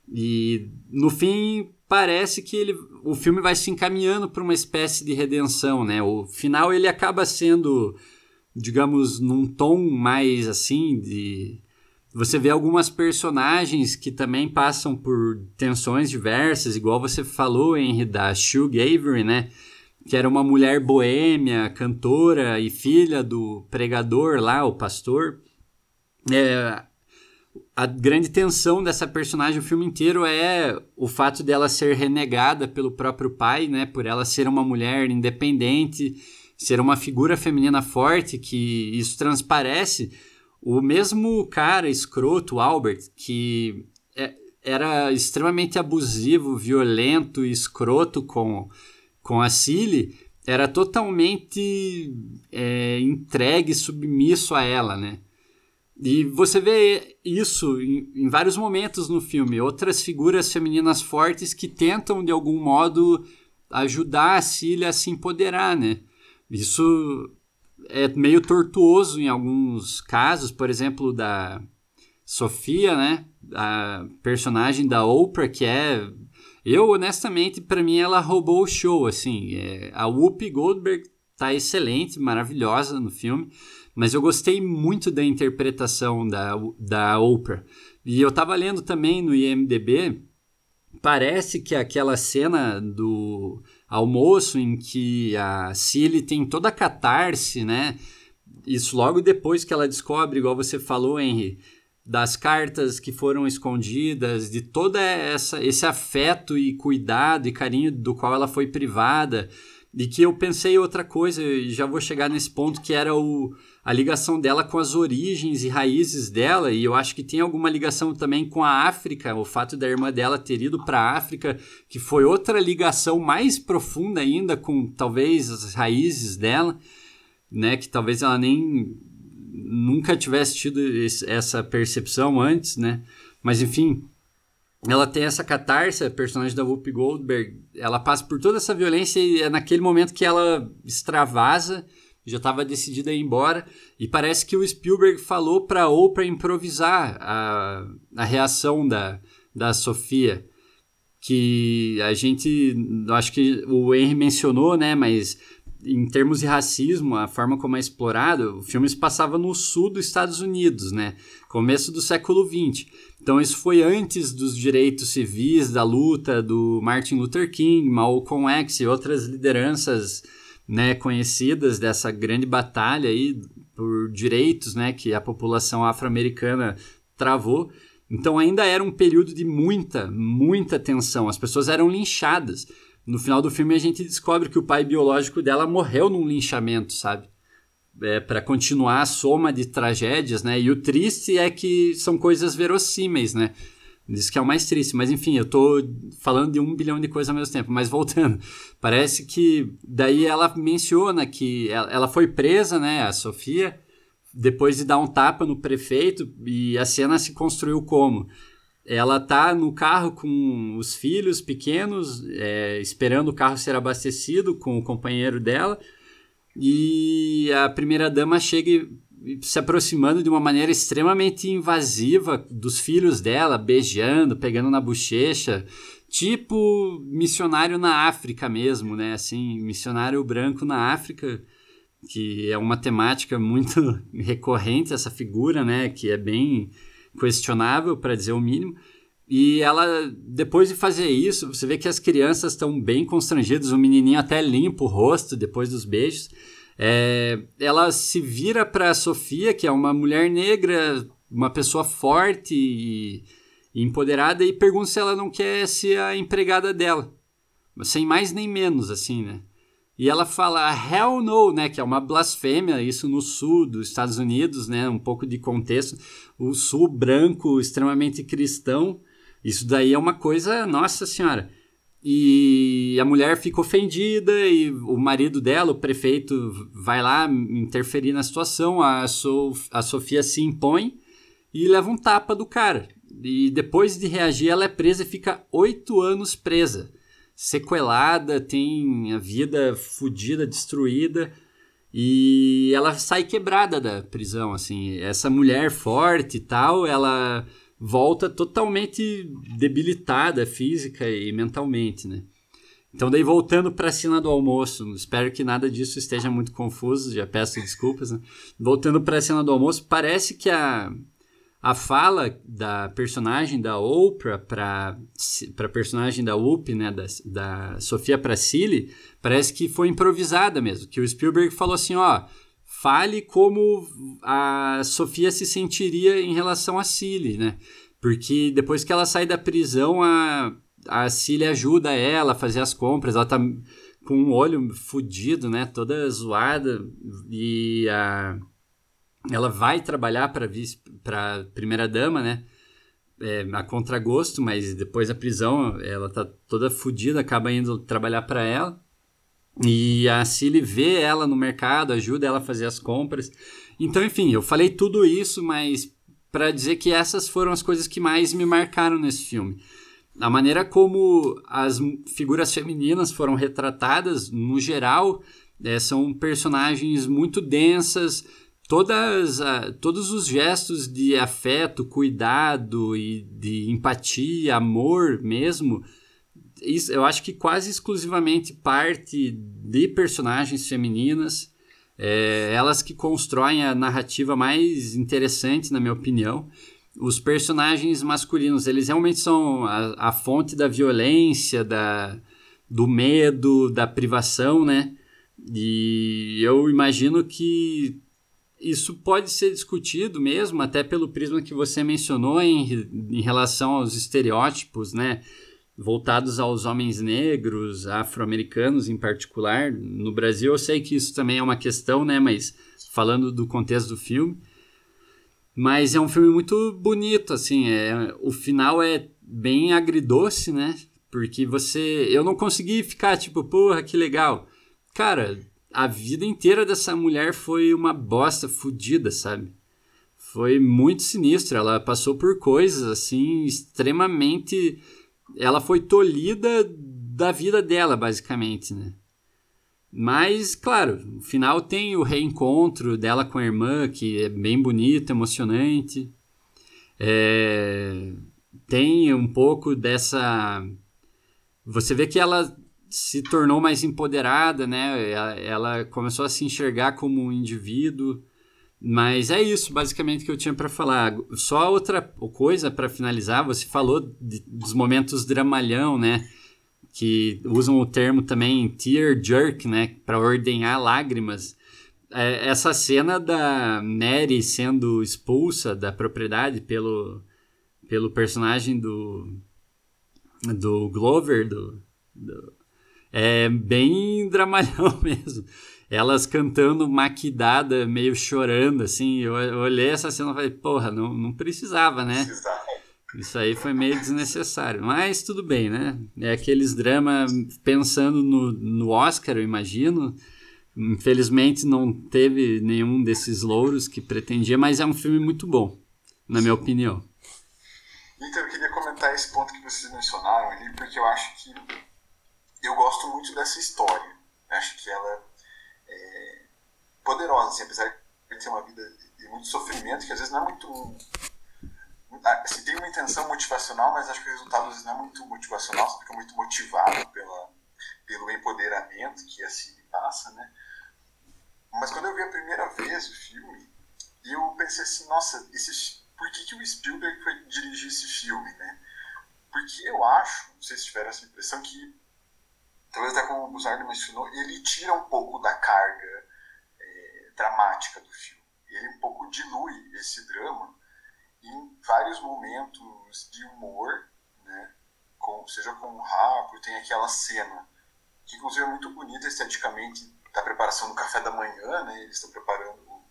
E no fim parece que ele, o filme vai se encaminhando para uma espécie de redenção, né? O final ele acaba sendo, digamos, num tom mais assim de você vê algumas personagens que também passam por tensões diversas, igual você falou, Henry, da Shug Avery, né? Que era uma mulher boêmia, cantora e filha do pregador lá, o pastor. É, a grande tensão dessa personagem o filme inteiro é o fato dela ser renegada pelo próprio pai, né? Por ela ser uma mulher independente, ser uma figura feminina forte, que isso transparece o mesmo cara escroto, Albert, que é, era extremamente abusivo, violento e escroto com, com a Cilly, era totalmente é, entregue, submisso a ela, né? E você vê isso em, em, vários momentos no filme. Outras figuras femininas fortes que tentam, de algum modo, ajudar a Cília a se empoderar, né? Isso é meio tortuoso em alguns casos, por exemplo, da Sofia, né? A personagem da Oprah, que é. Eu, honestamente, para mim, ela roubou o show, assim. É, a Whoopi Goldberg tá excelente, maravilhosa no filme, mas eu gostei muito da interpretação da, da Oprah. E eu tava lendo também no IMDB, parece que aquela cena do almoço em que a Cilly tem toda a catarse, né? Isso logo depois que ela descobre, igual você falou, Henry, das cartas que foram escondidas, de toda essa esse afeto e cuidado e carinho do qual ela foi privada, e que eu pensei outra coisa, e já vou chegar nesse ponto que era o a ligação dela com as origens e raízes dela, e eu acho que tem alguma ligação também com a África, o fato da irmã dela ter ido para a África, que foi outra ligação mais profunda ainda com talvez as raízes dela, né, que talvez ela nem nunca tivesse tido esse, essa percepção antes, né? Mas enfim, ela tem essa catarse, a personagem da Whoopi Goldberg, ela passa por toda essa violência e é naquele momento que ela extravasa já estava decidida a ir embora. E parece que o Spielberg falou para Oprah improvisar a, a reação da, da Sofia. Que a gente, acho que o Henry mencionou, né? Mas em termos de racismo, a forma como é explorado, o filme se passava no sul dos Estados Unidos, né? Começo do século XX. Então isso foi antes dos direitos civis, da luta do Martin Luther King, Malcolm X e outras lideranças né, conhecidas dessa grande batalha aí por direitos né, que a população afro-americana travou. Então ainda era um período de muita, muita tensão. As pessoas eram linchadas. No final do filme a gente descobre que o pai biológico dela morreu num linchamento, sabe? É, para continuar a soma de tragédias, né? E o triste é que são coisas verossímeis, né? Isso que é o mais triste. Mas enfim, eu tô falando de um bilhão de coisas ao mesmo tempo. Mas *laughs* voltando, parece que daí ela menciona que ela, foi presa, né? A Sofia depois de dar um tapa no prefeito, e a cena se construiu como? Ela tá no carro com os filhos pequenos, é, esperando o carro ser abastecido com o companheiro dela, e a primeira dama chega se aproximando de uma maneira extremamente invasiva dos filhos dela, beijando, pegando na bochecha, tipo missionário na África mesmo, né? Assim, missionário branco na África, que é uma temática muito *laughs* recorrente essa figura, né? Que é bem questionável, para dizer o mínimo. E ela, depois de fazer isso, você vê que as crianças estão bem constrangidas, o menininho até limpa o rosto depois dos beijos. É, ela se vira para Sofia, que é uma mulher negra, uma pessoa forte e, e empoderada, e pergunta se ela não quer ser a empregada dela. Sem mais nem menos, assim, né? E ela fala hell no, né? Que é uma blasfêmia, isso no sul dos Estados Unidos, né? Um pouco de contexto. O sul branco, extremamente cristão. Isso daí é uma coisa, nossa senhora. E a mulher fica ofendida e o marido dela, o prefeito, vai lá interferir na situação. A, so a Sofia se impõe e leva um tapa do cara. E depois de reagir, ela é presa e fica oito anos presa sequelada, tem a vida fodida, destruída. E ela sai quebrada da prisão, assim. Essa mulher forte e tal, ela volta totalmente debilitada física e mentalmente, né? Então daí voltando para a cena do almoço, espero que nada disso esteja muito confuso, já peço desculpas, né? Voltando para a cena do almoço, parece que a a fala da personagem da Oprah para a personagem da Whoopi, né, da, da Sofia Pracili, parece que foi improvisada mesmo, que o Spielberg falou assim, ó, fale como a Sofia se sentiria em relação a Cilly, né? Porque depois que ela sai da prisão, a, a Cilly ajuda ela a fazer as compras, ela tá com um olho fudido, né, toda zoada, e a ela vai trabalhar para para primeira dama, né? É, a contragosto, mas depois da prisão ela tá toda fodida, acaba indo trabalhar para ela. E a Cilly vê ela no mercado, ajuda ela a fazer as compras. Então, enfim, eu falei tudo isso, mas para dizer que essas foram as coisas que mais me marcaram nesse filme. A maneira como as figuras femininas foram retratadas, no geral, é, são personagens muito densas, todas, uh, todos os gestos de afeto, cuidado e de empatia, amor mesmo, isso, eu acho que quase exclusivamente parte de personagens femininas, é, elas que constroem a narrativa mais interessante, na minha opinião. Os personagens masculinos, eles realmente são a, a fonte da violência, da, do medo, da privação, né? E eu imagino que isso pode ser discutido mesmo, até pelo prisma que você mencionou em, em relação aos estereótipos, né? Voltados aos homens negros, afro-americanos em particular. No Brasil, eu sei que isso também é uma questão, né? Mas falando do contexto do filme. Mas é um filme muito bonito, assim. É, o final é bem agridoce, né? Porque você. Eu não consegui ficar tipo, porra, que legal. Cara, a vida inteira dessa mulher foi uma bosta fodida, sabe? Foi muito sinistro. Ela passou por coisas assim extremamente. Ela foi tolhida da vida dela, basicamente, né? Mas, claro, no final tem o reencontro dela com a irmã, que é bem bonito, emocionante. É... Tem um pouco dessa. Você vê que ela se tornou mais empoderada, né? Ela, ela, começou a se enxergar como um indivíduo. Mas é isso, basicamente, que eu tinha para falar. Só outra coisa para finalizar, você falou de, dos momentos dramalhão, né? Que usam o termo também tear jerk, né? Para ordenhar lágrimas. É, essa cena da Mary sendo expulsa da propriedade pelo, pelo personagem do, do Glover, do, do é bem *laughs* dramalhão mesmo. Elas cantando maquidada, meio chorando, assim. Eu, eu olhei essa cena e falei, porra, não, não precisava, né? Isso aí foi meio desnecessário. Mas tudo bem, né? É aqueles dramas pensando no, no Oscar, eu imagino. Infelizmente não teve nenhum desses louros que pretendia, mas é um filme muito bom, na minha opinião. Então, eu queria comentar esse ponto que vocês mencionaram ali, porque eu acho que eu gosto muito dessa história. Eu acho que ela poderosa, assim, apesar de ter uma vida de muito sofrimento, que às vezes não é muito. Assim, tem uma intenção motivacional, mas acho que o resultado às vezes não é muito motivacional, você fica muito motivado pela, pelo empoderamento que assim passa, né? Mas quando eu vi a primeira vez o filme, eu pensei assim, nossa, esse, por que, que o Spielberg foi dirigir esse filme, né? Porque eu acho, não sei se tiveram essa impressão, que, talvez até como o Buzardo mencionou, ele tira um pouco da carga dramática do filme. Ele um pouco dilui esse drama em vários momentos de humor, né? Com, seja com o Harper, tem aquela cena, que inclusive é muito bonita esteticamente, da preparação do café da manhã, né? Eles estão preparando, o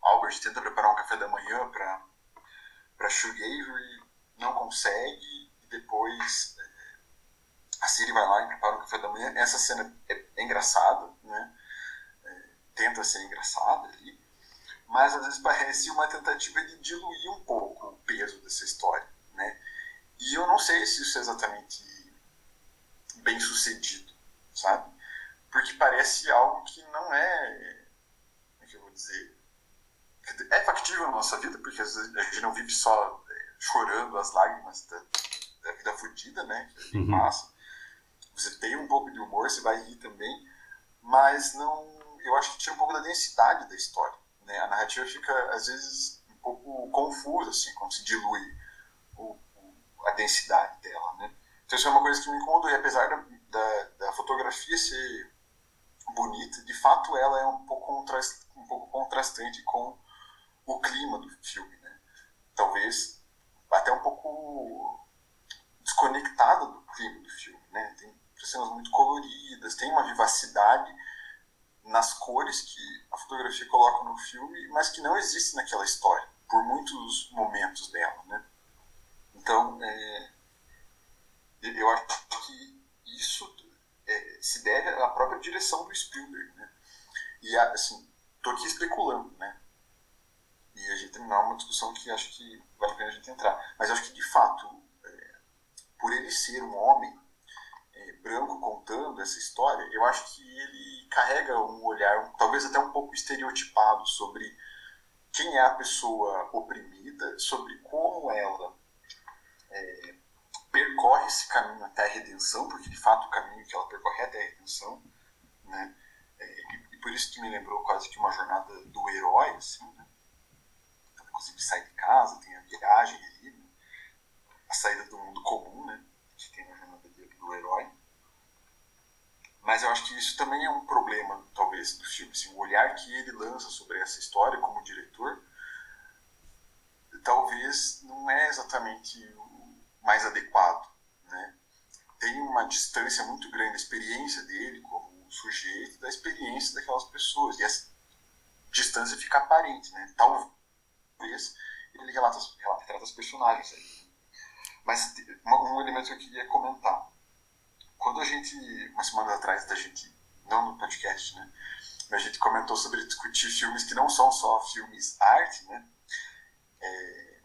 Albert tenta preparar um café da manhã para para Shoegaze, não consegue, e depois é, a Siri vai lá e prepara o café da manhã. Essa cena é, é engraçada, né? Tenta ser engraçada ali, mas às vezes parece uma tentativa de diluir um pouco o peso dessa história, né? E eu não sei se isso é exatamente bem sucedido, sabe? Porque parece algo que não é, como é que eu vou dizer, é factível na nossa vida, porque às vezes a gente não vive só é, chorando as lágrimas da, da vida fodida, né? Que a gente uhum. passa. Você tem um pouco de humor, você vai rir também, mas não. Eu acho que tira um pouco da densidade da história. Né? A narrativa fica, às vezes, um pouco confusa, assim, como se dilui o, o, a densidade dela, né? Então isso é uma coisa que me incomodou, e apesar da, da, da fotografia ser bonita, de fato ela é um pouco, contrast, um pouco contrastante com o clima do filme, né? Talvez até um pouco desconectada do clima do filme, né? Tem cenas muito coloridas, tem uma vivacidade nas cores que a fotografia coloca no filme, mas que não existe naquela história, por muitos momentos dela, né? Então, é, eu acho que isso é, se deve à própria direção do Spielberg, né? E, assim, tô aqui especulando, né? E a gente terminar uma discussão que acho que vale a pena a gente entrar. Mas acho que, de fato, é, por ele ser um homem branco contando essa história, eu acho que ele carrega um olhar, talvez até um pouco estereotipado, sobre quem é a pessoa oprimida, sobre como ela é, percorre esse caminho até a redenção, porque de fato o caminho que ela percorre é até a redenção, né? É, e, por isso que me lembrou quase que uma jornada do herói, assim, né? inclusive sai de casa, tem a viagem ali, né? a saída do mundo comum, né? Que tem na jornada do herói. Mas eu acho que isso também é um problema, talvez, do filme. Assim, o olhar que ele lança sobre essa história como diretor, talvez não é exatamente o mais adequado. Né? Tem uma distância muito grande da experiência dele como sujeito da experiência daquelas pessoas. E essa distância fica aparente. Né? Talvez vez ele relata, relata, retrata os personagens aí. Mas um elemento que eu queria comentar. Quando a gente, umas semanas atrás, da gente, não no podcast, né? Mas a gente comentou sobre discutir filmes que não são só filmes arte, né? É,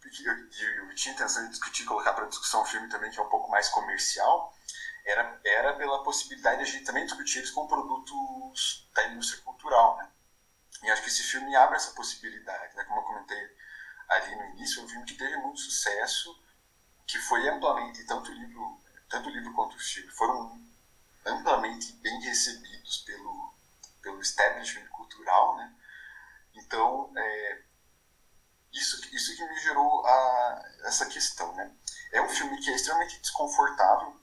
porque eu, eu, tinha intenção de discutir, colocar para discussão um filme também que é um pouco mais comercial, era, era pela possibilidade de a gente também discutir eles com produtos da indústria cultural, né? E acho que esse filme abre essa possibilidade, né? Como eu comentei ali no início, é um filme que teve muito sucesso, que foi amplamente, tanto o livro, tanto o livro quanto o filme, foram amplamente bem recebidos pelo, pelo establishment cultural, né? Então, é, isso, isso que me gerou a, essa questão, né? É um filme que é extremamente desconfortável,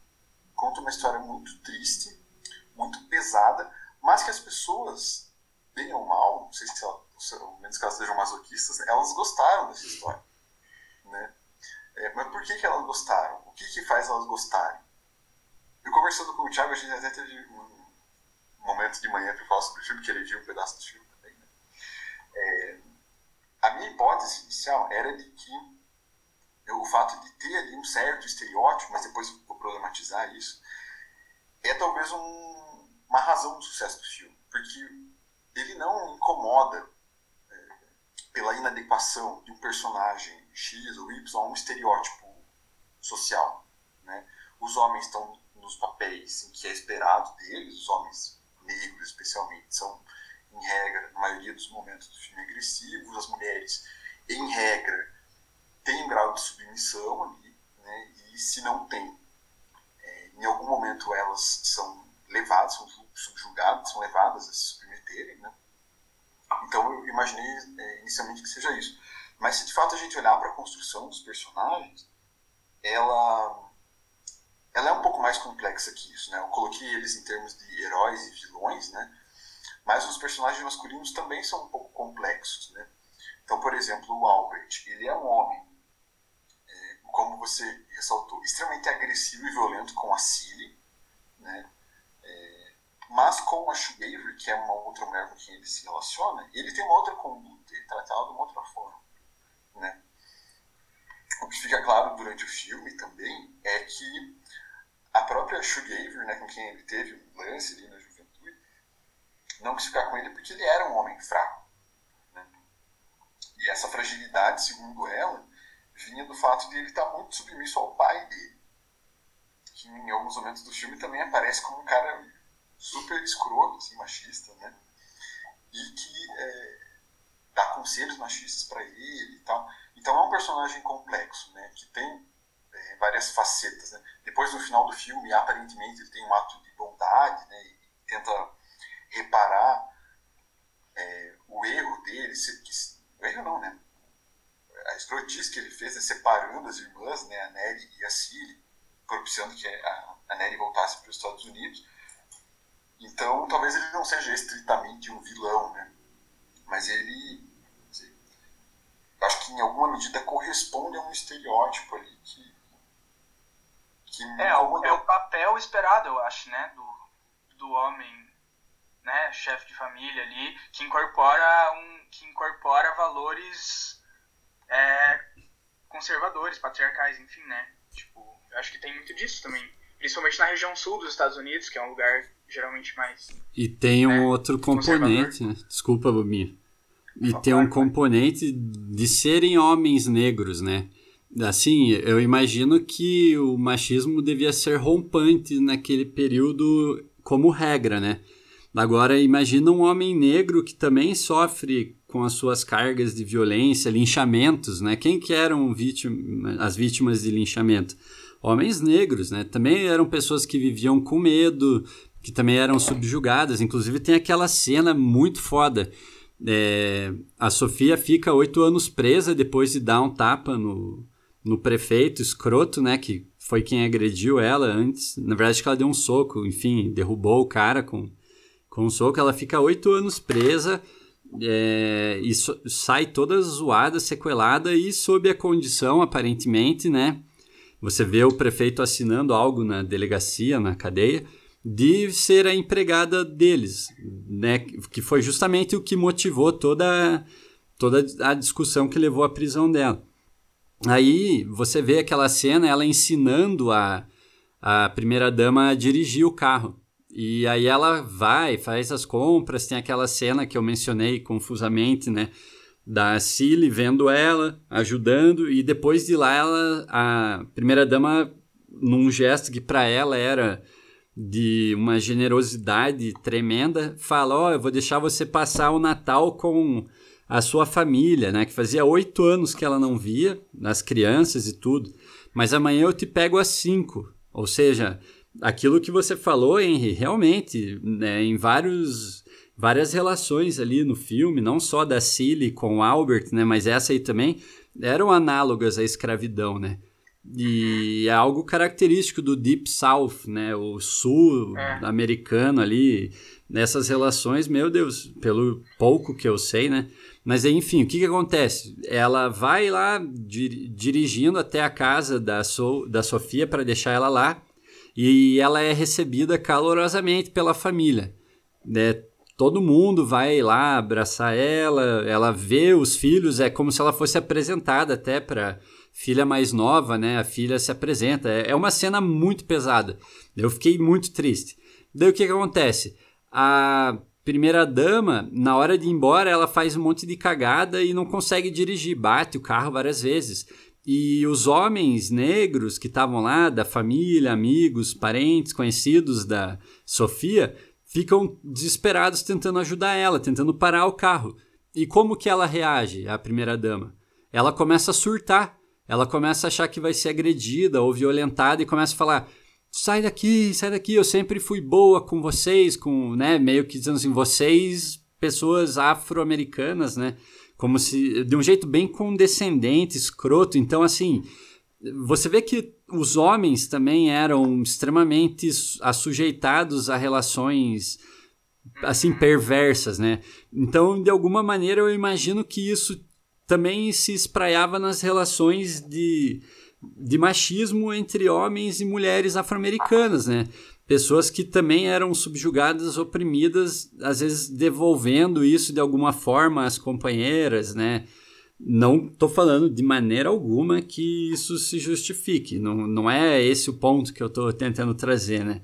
conta uma história muito triste, muito pesada, mas que as pessoas bem ou mal, não sei se ela, menos que elas sejam masoquistas, elas gostaram dessa história. É, mas por que, que elas gostaram? O que, que faz elas gostarem? Eu conversando com o Thiago, a gente até teve um momento de manhã para falar sobre o filme, que ele viu um pedaço do filme também. Né? É, a minha hipótese inicial era de que o fato de ter ali um certo estereótipo, mas depois vou problematizar isso, é talvez um, uma razão do sucesso do filme, porque ele não incomoda é, pela inadequação de um personagem X ou Y um estereótipo social. Né? Os homens estão nos papéis em que é esperado deles, os homens negros especialmente, são, em regra, na maioria dos momentos do filme, agressivos, as mulheres, em regra, têm um grau de submissão ali, né? e se não tem, é, em algum momento elas são levadas, são subjugadas, são levadas a se submeterem. Né? Então eu imaginei é, inicialmente que seja isso. Mas se de fato a gente olhar para a construção dos personagens, ela ela é um pouco mais complexa que isso, né? Eu coloquei eles em termos de heróis e vilões, né? Mas os personagens masculinos também são um pouco complexos, né? Então, por exemplo, o Albert, ele é um homem, é, como você ressaltou, extremamente agressivo e violento com a Cilly, né? É, mas com a Shoegaver, que é uma outra mulher com quem ele se relaciona, ele tem uma outra conduta, ele trata ela de uma outra forma, né? O que fica claro durante o filme também é que a própria Shoegaver, né, com quem ele teve um lance ali na juventude, não quis ficar com ele porque ele era um homem fraco. Né? E essa fragilidade, segundo ela, vinha do fato de ele estar muito submisso ao pai dele, que em alguns momentos do filme também aparece como um cara super escroto, assim, machista, né? E que é, dá conselhos machistas para ele e tal. Então é um personagem complexo, né? Que tem é, várias facetas. Né? Depois, no final do filme, aparentemente ele tem um ato de bondade né? e tenta reparar é, o erro dele. Que, o erro não, né? A escrotice que ele fez é separando as irmãs, né? a Nelly e a Cilly, propiciando que a, a Nelly voltasse para os Estados Unidos. Então, talvez ele não seja estritamente um vilão, né? Mas ele, acho que em alguma medida corresponde a um estereótipo ali que que é, o, é o papel esperado, eu acho, né? Do, do homem, né? Chefe de família ali, que incorpora, um, que incorpora valores é, conservadores, patriarcais, enfim, né? Tipo, eu acho que tem muito disso também. Principalmente na região sul dos Estados Unidos, que é um lugar geralmente mais. E tem um né, outro componente, desculpa, Bobinha. E tem um componente de serem homens negros, né? Assim, eu imagino que o machismo devia ser rompante naquele período como regra, né? Agora, imagina um homem negro que também sofre com as suas cargas de violência, linchamentos, né? Quem que eram vítima, as vítimas de linchamento? Homens negros, né? Também eram pessoas que viviam com medo, que também eram subjugadas. Inclusive tem aquela cena muito foda. É, a Sofia fica oito anos presa depois de dar um tapa no, no prefeito escroto, né? Que foi quem agrediu ela antes. Na verdade, que ela deu um soco, enfim, derrubou o cara com, com um soco. Ela fica oito anos presa é, e so, sai toda zoada, sequelada e sob a condição, aparentemente, né? Você vê o prefeito assinando algo na delegacia, na cadeia, de ser a empregada deles, né? Que foi justamente o que motivou toda, toda a discussão que levou à prisão dela. Aí você vê aquela cena, ela ensinando a, a primeira dama a dirigir o carro. E aí ela vai, faz as compras, tem aquela cena que eu mencionei confusamente, né? Da Cilly vendo ela, ajudando, e depois de lá ela, a primeira dama, num gesto que para ela era de uma generosidade tremenda, fala: Ó, oh, eu vou deixar você passar o Natal com a sua família, né? Que fazia oito anos que ela não via, as crianças e tudo. Mas amanhã eu te pego às cinco. Ou seja, aquilo que você falou, Henry, realmente, né, em vários, várias relações ali no filme, não só da Cilly com o Albert, né? Mas essa aí também, eram análogas à escravidão, né? E é algo característico do Deep South, né? O sul é. americano ali, nessas relações, meu Deus, pelo pouco que eu sei, né? Mas enfim, o que, que acontece? Ela vai lá dir dirigindo até a casa da, so da Sofia para deixar ela lá e ela é recebida calorosamente pela família. Né? Todo mundo vai lá abraçar ela, ela vê os filhos, é como se ela fosse apresentada até para filha mais nova, né? A filha se apresenta. É, é uma cena muito pesada. Eu fiquei muito triste. Daí o que, que acontece? A primeira dama, na hora de ir embora, ela faz um monte de cagada e não consegue dirigir, bate o carro várias vezes. E os homens negros que estavam lá, da família, amigos, parentes, conhecidos da Sofia, ficam desesperados tentando ajudar ela, tentando parar o carro. E como que ela reage, a primeira dama? Ela começa a surtar, ela começa a achar que vai ser agredida ou violentada e começa a falar: sai daqui, sai daqui, eu sempre fui boa com vocês, com, né, meio que dizendo assim, vocês, pessoas afro-americanas, né, como se, de um jeito bem condescendente, escroto, então assim, você vê que os homens também eram extremamente assujeitados a relações assim perversas, né? Então, de alguma maneira eu imagino que isso também se espraiava nas relações de de machismo entre homens e mulheres afro-americanas, né? Pessoas que também eram subjugadas, oprimidas, às vezes devolvendo isso de alguma forma às companheiras, né? Não estou falando de maneira alguma que isso se justifique, não, não é esse o ponto que eu estou tentando trazer, né?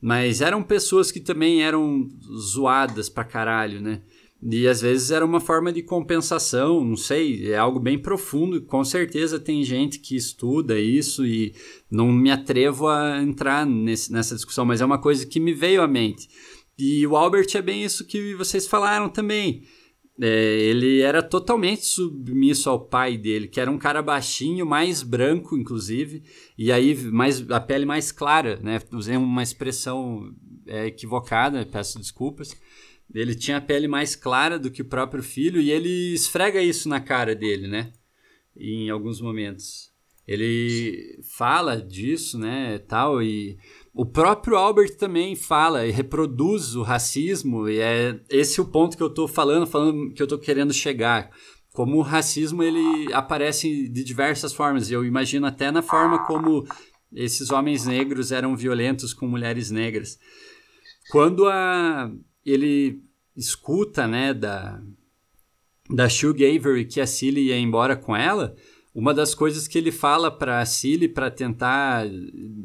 Mas eram pessoas que também eram zoadas pra caralho, né? E às vezes era uma forma de compensação, não sei, é algo bem profundo. Com certeza tem gente que estuda isso e não me atrevo a entrar nesse, nessa discussão, mas é uma coisa que me veio à mente. E o Albert é bem isso que vocês falaram também. É, ele era totalmente submisso ao pai dele, que era um cara baixinho, mais branco, inclusive, e aí mais, a pele mais clara, né? Usei uma expressão é, equivocada, peço desculpas ele tinha a pele mais clara do que o próprio filho e ele esfrega isso na cara dele, né? Em alguns momentos. Ele fala disso, né, tal, e o próprio Albert também fala e reproduz o racismo, e é esse o ponto que eu tô falando, falando que eu tô querendo chegar. Como o racismo ele aparece de diversas formas, eu imagino até na forma como esses homens negros eram violentos com mulheres negras. Quando a ele escuta, né, da, da Shug Avery que a Cilly ia embora com ela, uma das coisas que ele fala para a Cilly para tentar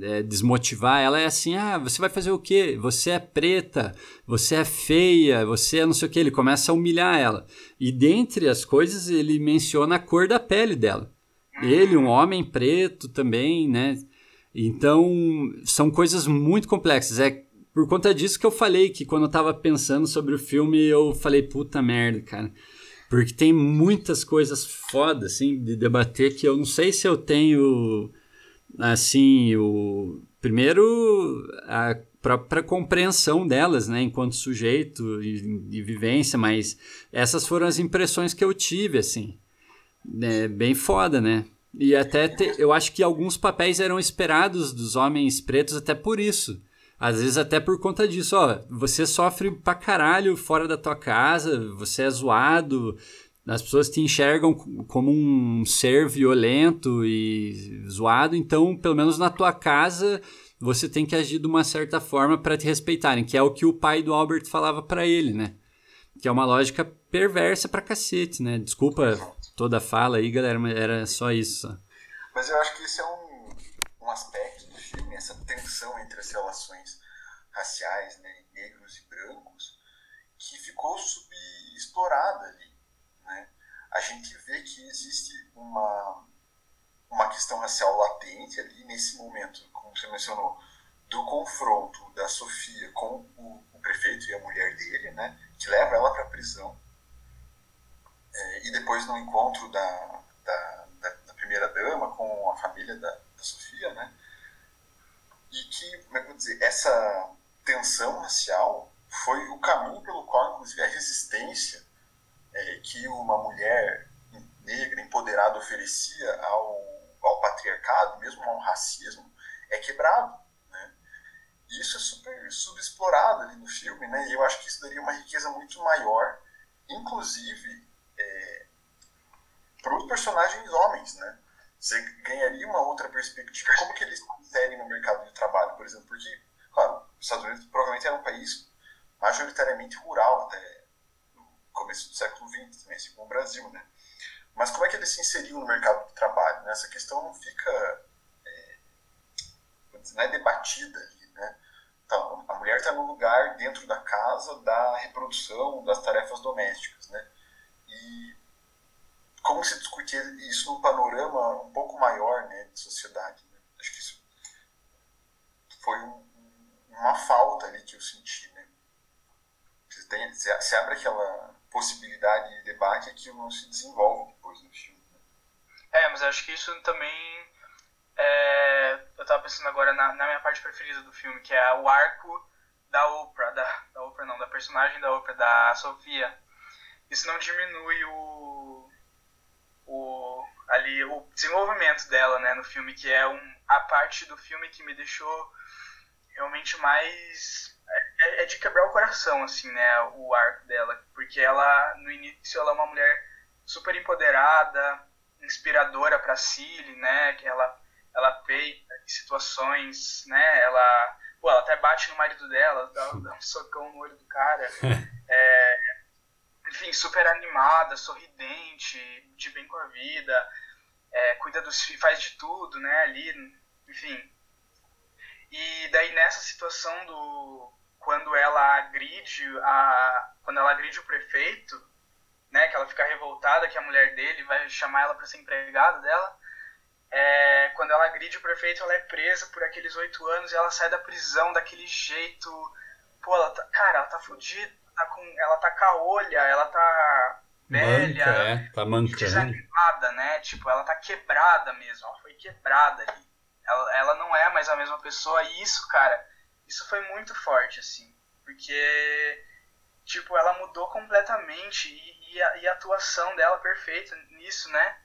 é, desmotivar ela é assim: ah, você vai fazer o quê? Você é preta, você é feia, você é não sei o quê. Ele começa a humilhar ela. E dentre as coisas, ele menciona a cor da pele dela. Ele, um homem preto também, né? Então, são coisas muito complexas. É por conta disso que eu falei que quando eu tava pensando sobre o filme, eu falei, puta merda, cara. Porque tem muitas coisas fodas, assim, de debater que eu não sei se eu tenho, assim, o... Primeiro, a própria compreensão delas, né, enquanto sujeito e, vivência, mas essas foram as impressões que eu tive, assim. É bem foda, né? E até te, eu acho que alguns papéis eram esperados dos homens pretos até por isso. Às vezes até por conta disso, ó, você sofre pra caralho fora da tua casa, você é zoado, as pessoas te enxergam como um ser violento e zoado, então, pelo menos na tua casa, você tem que agir de uma certa forma para te respeitarem, que é o que o pai do Albert falava para ele, né? Que é uma lógica perversa pra cacete, né? Desculpa toda a fala aí, galera, mas era só isso. Mas eu acho que esse é um, um aspecto essa tensão entre as relações raciais, né, negros e brancos, que ficou subexplorada ali. Né? A gente vê que existe uma, uma questão racial latente ali nesse momento, como você mencionou, do confronto da Sofia com o, o prefeito e a mulher dele, né, que leva ela para a prisão, é, e depois no encontro da, da, da, da primeira dama com a família da, da Sofia, né, e que, como é que eu vou dizer, essa tensão racial foi o caminho pelo qual, inclusive, a resistência é, que uma mulher negra empoderada oferecia ao, ao patriarcado, mesmo ao racismo, é quebrado. Né? E isso é super subexplorado ali no filme, né? e eu acho que isso daria uma riqueza muito maior, inclusive é, para os personagens homens, né? Você ganharia uma outra perspectiva. Como que eles se inserem no mercado de trabalho, por exemplo? Porque, claro, os Estados Unidos provavelmente era um país majoritariamente rural até no começo do século XX, também, assim como o Brasil, né? Mas como é que eles se inseriam no mercado de trabalho? Né? Essa questão não fica... É, não é debatida ali, né? Então, a mulher está no lugar dentro da casa da reprodução das tarefas domésticas, né? E como se discutir isso num panorama um pouco maior, né, de sociedade. Né? Acho que isso foi um, uma falta ali que eu senti, né? Você, tem, você abre aquela possibilidade de debate e aquilo não se desenvolve depois no filme. Né? É, mas acho que isso também é, eu tava pensando agora na, na, minha parte preferida do filme, que é o arco da Oprah, da, da Oprah não, da personagem da Oprah, da Sofia. Isso não diminui o, o ali o desenvolvimento dela, né, no filme, que é um, a parte do filme que me deixou realmente mais é, é de quebrar o coração, assim, né, o arco dela, porque ela no início ela é uma mulher super empoderada, inspiradora para Cilly, né, que ela ela peita em situações, né? Ela, pô, ela até bate no marido dela, dá, dá um socão no olho do cara. *laughs* É, enfim, super animada, sorridente, de bem com a vida, é, cuida dos faz de tudo, né? Ali, enfim. E daí nessa situação do quando ela agride a quando ela agride o prefeito, né, que ela fica revoltada que a mulher dele vai chamar ela para ser empregada dela, é, quando ela agride o prefeito, ela é presa por aqueles oito anos e ela sai da prisão daquele jeito. Pô, ela tá, cara, ela tá fodida, tá com, ela tá caolha, ela tá velha, Manca, é, tá mancando. desanimada, né? Tipo, ela tá quebrada mesmo, ela foi quebrada ali. Ela, ela não é mais a mesma pessoa e isso, cara, isso foi muito forte, assim. Porque, tipo, ela mudou completamente e, e, a, e a atuação dela perfeita nisso, né?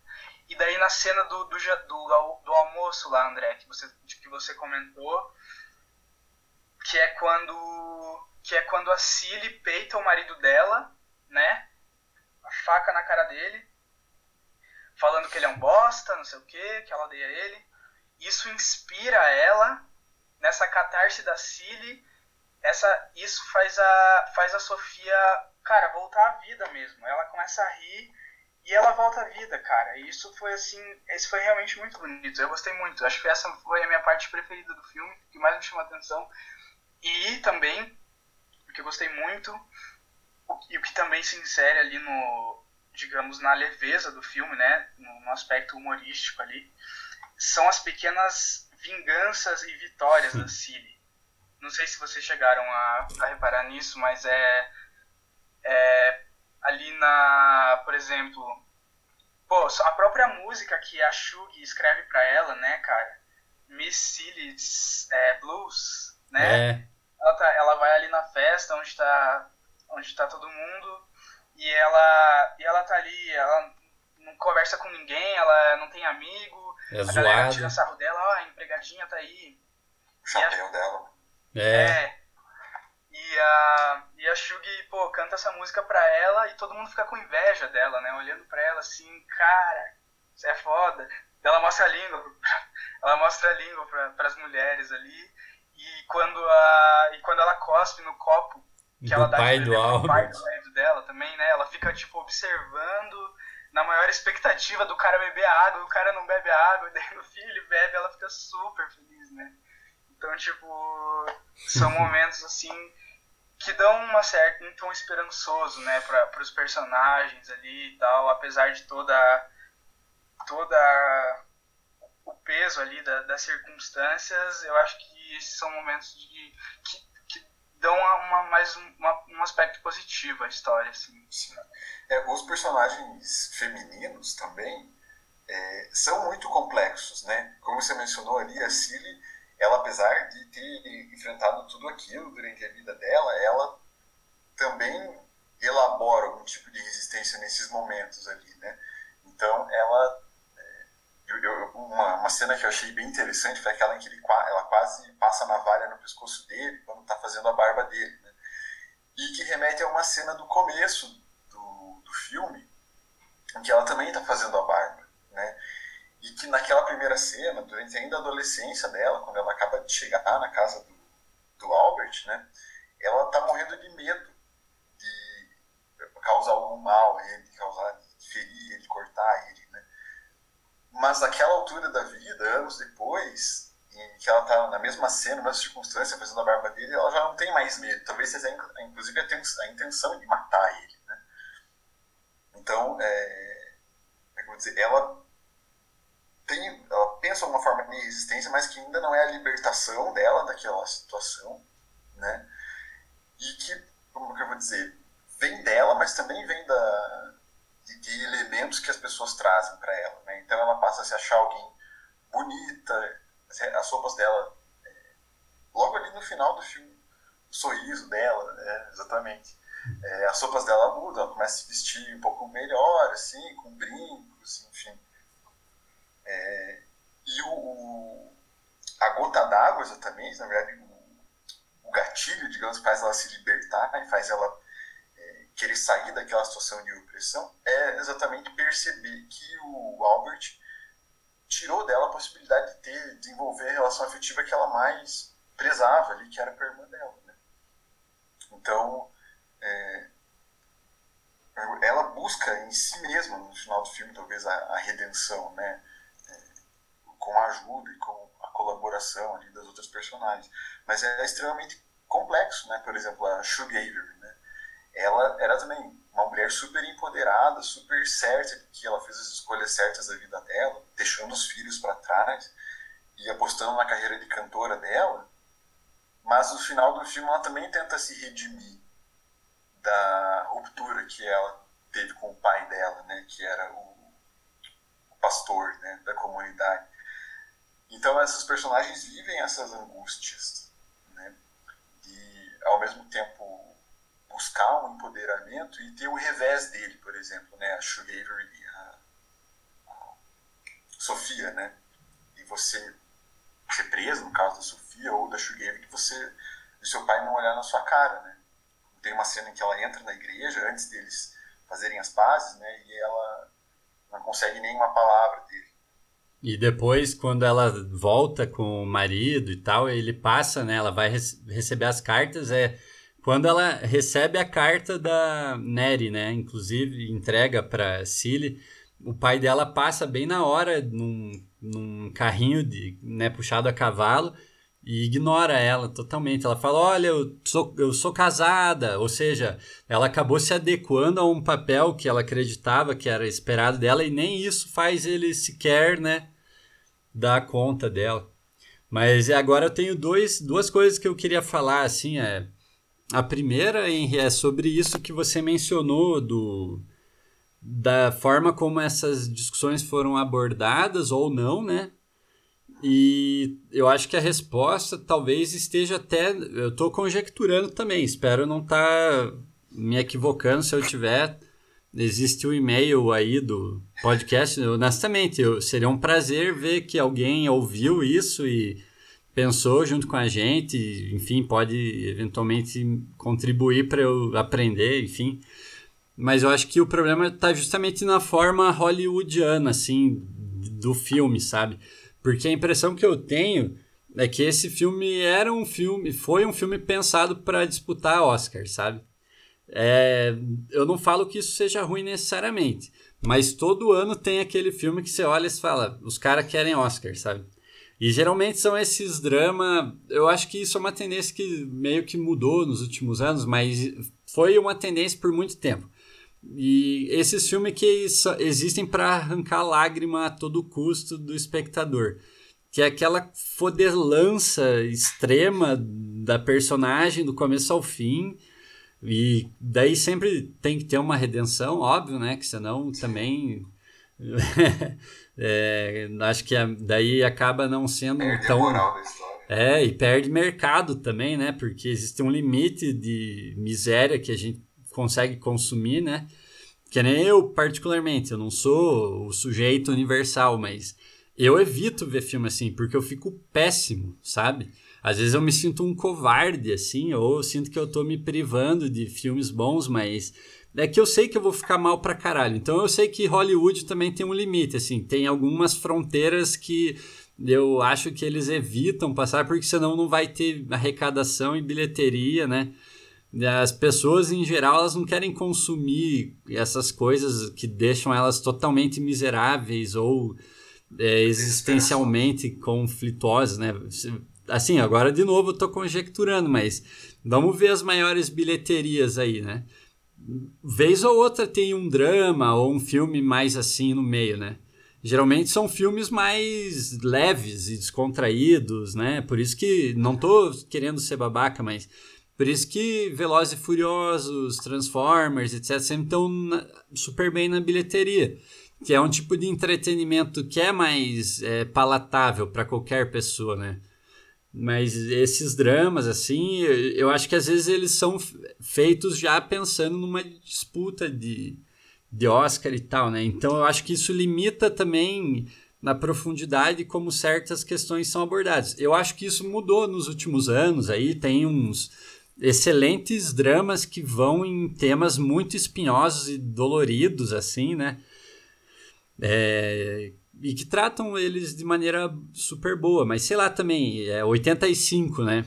E daí na cena do, do, do, do almoço lá, André, que você, que você comentou, que é quando que é quando a Cilly peita o marido dela, né? A faca na cara dele, falando que ele é um bosta, não sei o que, que ela odeia ele. Isso inspira ela nessa catarse da Cilly. Essa, isso faz a, faz a Sofia, cara, voltar à vida mesmo. Ela começa a rir e ela volta à vida, cara. E isso foi assim, isso foi realmente muito bonito. Eu gostei muito. Acho que essa foi a minha parte preferida do filme, que mais me chamou a atenção. E também, o que eu gostei muito, e o que também se insere ali no, digamos, na leveza do filme, né, no, no aspecto humorístico ali, são as pequenas vinganças e vitórias da Cilly. Não sei se vocês chegaram a, a reparar nisso, mas é, é ali na, por exemplo, pô, a própria música que a Shug escreve para ela, né, cara? Miss Silly's é, Blues, né? É. Ela, tá, ela vai ali na festa onde tá, onde tá todo mundo e ela, e ela tá ali, ela não conversa com ninguém, ela não tem amigo, é a zoada. galera tira sarro dela, ó, a empregadinha tá aí. O chapéu a, dela. É. é. E a, e a Shugi, pô, canta essa música pra ela e todo mundo fica com inveja dela, né? Olhando pra ela assim, cara, isso é foda. Ela mostra a língua, *laughs* ela mostra a língua pra, pras mulheres ali. E quando, a, e quando ela cospe no copo que do ela dá pai de do pai do marido dela também, né? Ela fica, tipo, observando na maior expectativa do cara beber água, o cara não bebe água, e *laughs* daí no fim ele bebe, ela fica super feliz, né? Então, tipo, são *laughs* momentos assim que dão uma certa um tom esperançoso, né, para os personagens ali e tal, apesar de toda toda o peso ali da, das circunstâncias, eu acho que esses são momentos de que, que dão uma, mais uma, um aspecto positivo à história, assim. Sim. É, os personagens femininos também é, são muito complexos, né? Como você mencionou ali, a Cilly ela, apesar de ter enfrentado tudo aquilo durante a vida dela, ela também elabora algum tipo de resistência nesses momentos ali, né? Então, ela... Eu, eu, uma, uma cena que eu achei bem interessante foi aquela em que ele, ela quase passa a navalha no pescoço dele quando está fazendo a barba dele, né? E que remete a uma cena do começo do, do filme, em que ela também está fazendo a barba, né? E que naquela primeira cena, durante ainda a adolescência dela, quando ela acaba de chegar na casa do, do Albert, né, ela tá morrendo de medo de causar algum mal a ele, de causar, de ferir ele, de cortar ele, né. Mas naquela altura da vida, anos depois, em que ela tá na mesma cena, na mesma circunstância, fazendo a barba dele, ela já não tem mais medo. Talvez seja, inclusive, a intenção de matar ele. Né? Então, é, como é dizer? Ela tem, ela pensa uma forma de resistência, mas que ainda não é a libertação dela daquela situação, né? E que, como que eu vou dizer, vem dela, mas também vem da, de, de elementos que as pessoas trazem para ela, né? Então ela passa a se achar alguém bonita, as roupas dela, é, logo ali no final do filme, o sorriso dela, né? exatamente. É, as roupas dela mudam, ela começa a se vestir um pouco melhor, assim, com brincos, enfim. É, e o, o, a gota d'água, exatamente, na verdade, o, o, gatilho, digamos, faz ela se libertar e faz ela querer sair daquela situação de opressão, é exatamente perceber que o Albert tirou dela a possibilidade de ter, desenvolver a relação afetiva que ela mais prezava ali, que era com a irmã dela. Né? Então, é, ela busca em si mesma, no final do filme, talvez a, a redenção, né? com a ajuda e com a colaboração ali das outras personagens. Mas é extremamente complexo, né? Por exemplo, a né? Ela era também uma mulher super empoderada, super certa de que ela fez as escolhas certas da vida dela, deixando os filhos para trás e apostando na carreira de cantora dela. Mas no final do filme ela também tenta se redimir da ruptura que ela teve com o pai dela, né? Que era o, pastor, né? Da comunidade. Então essas personagens vivem essas angústias, né? De ao mesmo tempo buscar um empoderamento e ter o revés dele, por exemplo, né? A Sugaver e a, a Sofia, né? E você ser preso, no caso da Sofia ou da Sugaver, que você e seu pai não olhar na sua cara, né? Tem uma cena em que ela entra na igreja antes deles fazerem as pazes, né? E ela não consegue nenhuma palavra dele. E depois, quando ela volta com o marido e tal, ele passa, né? Ela vai receber as cartas. É quando ela recebe a carta da Neri, né? Inclusive, entrega para Cilly. O pai dela passa bem na hora num, num carrinho de, né, puxado a cavalo e ignora ela totalmente. Ela fala: Olha, eu sou, eu sou casada. Ou seja, ela acabou se adequando a um papel que ela acreditava que era esperado dela, e nem isso faz ele sequer, né? dar conta dela. Mas agora eu tenho dois, duas coisas que eu queria falar, assim, é... A primeira, Henry, é sobre isso que você mencionou do da forma como essas discussões foram abordadas ou não, né? E eu acho que a resposta talvez esteja até. Eu estou conjecturando também, espero não estar tá me equivocando se eu tiver existe o um e-mail aí do podcast. Honestamente, eu, seria um prazer ver que alguém ouviu isso e pensou junto com a gente, enfim, pode eventualmente contribuir para eu aprender, enfim. Mas eu acho que o problema está justamente na forma hollywoodiana, assim, do filme, sabe? Porque a impressão que eu tenho é que esse filme era um filme, foi um filme pensado para disputar Oscar, sabe? É, eu não falo que isso seja ruim necessariamente, mas todo ano tem aquele filme que você olha e fala, os caras querem Oscar, sabe? E geralmente são esses dramas. Eu acho que isso é uma tendência que meio que mudou nos últimos anos, mas foi uma tendência por muito tempo. E esses filmes que existem para arrancar lágrima a todo custo do espectador. Que é aquela fodelança extrema da personagem do começo ao fim e daí sempre tem que ter uma redenção, óbvio, né? Que senão também. *laughs* é, acho que daí acaba não sendo perde tão. É, e perde mercado também, né? Porque existe um limite de miséria que a gente consegue consumir, né? Que nem eu, particularmente, eu não sou o sujeito universal, mas eu evito ver filme assim, porque eu fico péssimo, sabe? Às vezes eu me sinto um covarde, assim, ou sinto que eu tô me privando de filmes bons, mas é que eu sei que eu vou ficar mal pra caralho. Então eu sei que Hollywood também tem um limite, assim, tem algumas fronteiras que eu acho que eles evitam passar, porque senão não vai ter arrecadação e bilheteria, né? As pessoas em geral elas não querem consumir essas coisas que deixam elas totalmente miseráveis ou é, existencialmente conflituosos, né? Assim, agora de novo eu tô conjecturando, mas vamos ver as maiores bilheterias aí, né? Vez ou outra tem um drama ou um filme mais assim no meio, né? Geralmente são filmes mais leves e descontraídos, né? Por isso que não tô querendo ser babaca, mas por isso que Velozes e Furiosos, Transformers, etc, sempre estão super bem na bilheteria que é um tipo de entretenimento que é mais é, palatável para qualquer pessoa, né? Mas esses dramas, assim, eu acho que às vezes eles são feitos já pensando numa disputa de, de Oscar e tal, né? Então eu acho que isso limita também na profundidade como certas questões são abordadas. Eu acho que isso mudou nos últimos anos, aí tem uns excelentes dramas que vão em temas muito espinhosos e doloridos, assim, né? É, e que tratam eles de maneira super boa, mas sei lá também, é 85, né?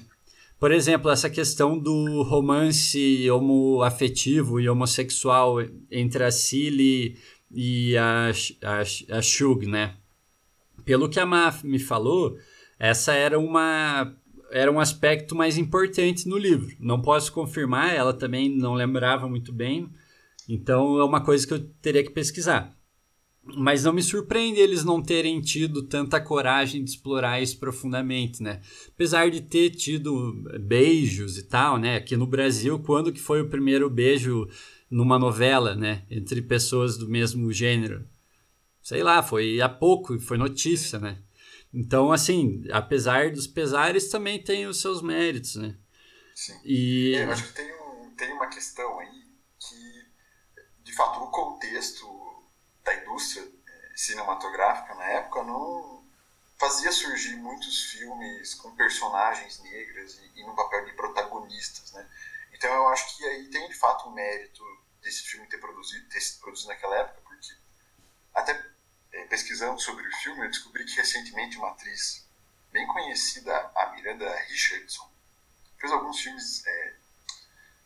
Por exemplo, essa questão do romance homoafetivo e homossexual entre a Cilly e a, a, a Shug, né? Pelo que a Ma me falou, essa era uma era um aspecto mais importante no livro. Não posso confirmar, ela também não lembrava muito bem, então é uma coisa que eu teria que pesquisar. Mas não me surpreende eles não terem tido tanta coragem de explorar isso profundamente, né? Apesar de ter tido beijos e tal, né? Aqui no Brasil, quando que foi o primeiro beijo numa novela, né? Entre pessoas do mesmo gênero? Sei lá, foi há pouco, foi notícia, né? Então, assim, apesar dos pesares, também tem os seus méritos, né? Sim. E... É, eu acho que tem, um, tem uma questão aí que, de fato, o contexto da indústria eh, cinematográfica na época não fazia surgir muitos filmes com personagens negras e, e no papel de protagonistas, né? Então eu acho que aí tem de fato um mérito desse filme ter produzido, ter sido produzido naquela época, porque até é, pesquisando sobre o filme eu descobri que recentemente uma atriz bem conhecida, a Miranda Richardson, fez alguns filmes é,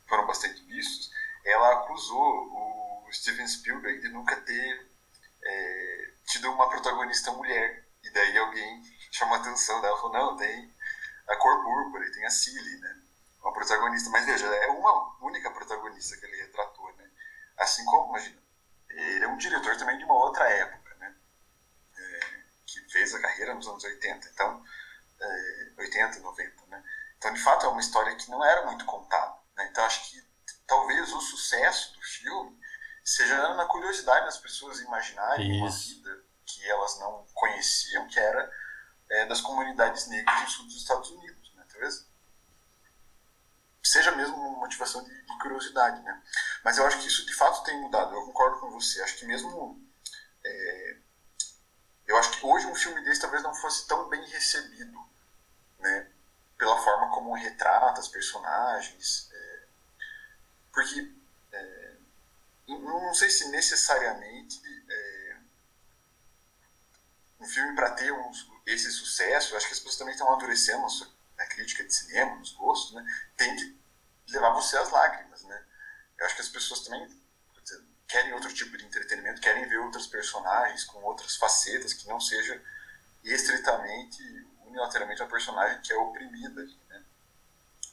foram bastante vistos, ela acusou o Steven Spielberg de nunca ter é, tido uma protagonista mulher. E daí alguém chamou a atenção dela falou: não, tem a cor púrpura e tem a Cilly, né? Uma protagonista. Mas veja, é uma única protagonista que ele retratou, né? Assim como, imagina, ele é um diretor também de uma outra época, né? É, que fez a carreira nos anos 80. Então, é, 80, 90, né? Então, de fato, é uma história que não era muito contada. Né? Então, acho que talvez o sucesso do filme seja na curiosidade das pessoas imaginarem Isso. uma vida que elas não conheciam, que era é, das comunidades negras do sul dos Estados Unidos, né? Talvez seja mesmo uma motivação de, de, curiosidade, né? Mas eu acho que isso de fato tem mudado. Eu concordo com você. Acho que mesmo é, eu acho que hoje um filme desse talvez não fosse tão bem recebido, né? Pela forma como retrata as personagens, é, porque é, não sei se necessariamente é, um filme para ter um, esse sucesso, acho que as pessoas também estão amadurecendo na crítica de cinema, nos gostos, né? Tem que levar você às lágrimas, né? Eu acho que as pessoas também dizer, querem outro tipo de entretenimento, querem ver outros personagens com outras facetas que não seja estritamente, unilateralmente uma personagem que é oprimida, né?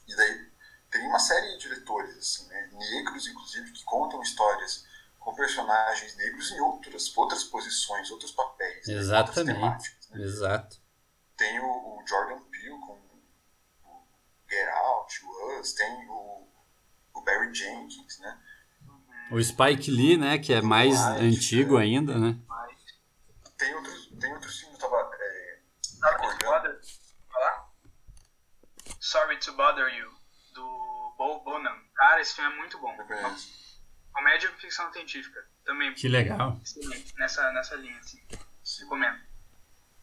E daí tem uma série de diretores, assim, né, negros, inclusive, que contam histórias com personagens negros em outras, outras posições, outros papéis, Exatamente. Né, outras temáticas. Né? Exato. Tem o, o, Jordan Peele com o Get Out, o Us, tem o, o Barry Jenkins, né? O Spike Lee, né, que é mais antigo é, ainda, né? Tem outros, tem outros filmes, eu tava é. Sorry to bother you Bo Bonham. Cara, esse filme é muito bom. Comédia e ficção científica. Também. Que legal. nessa, nessa linha, assim. Recomendo.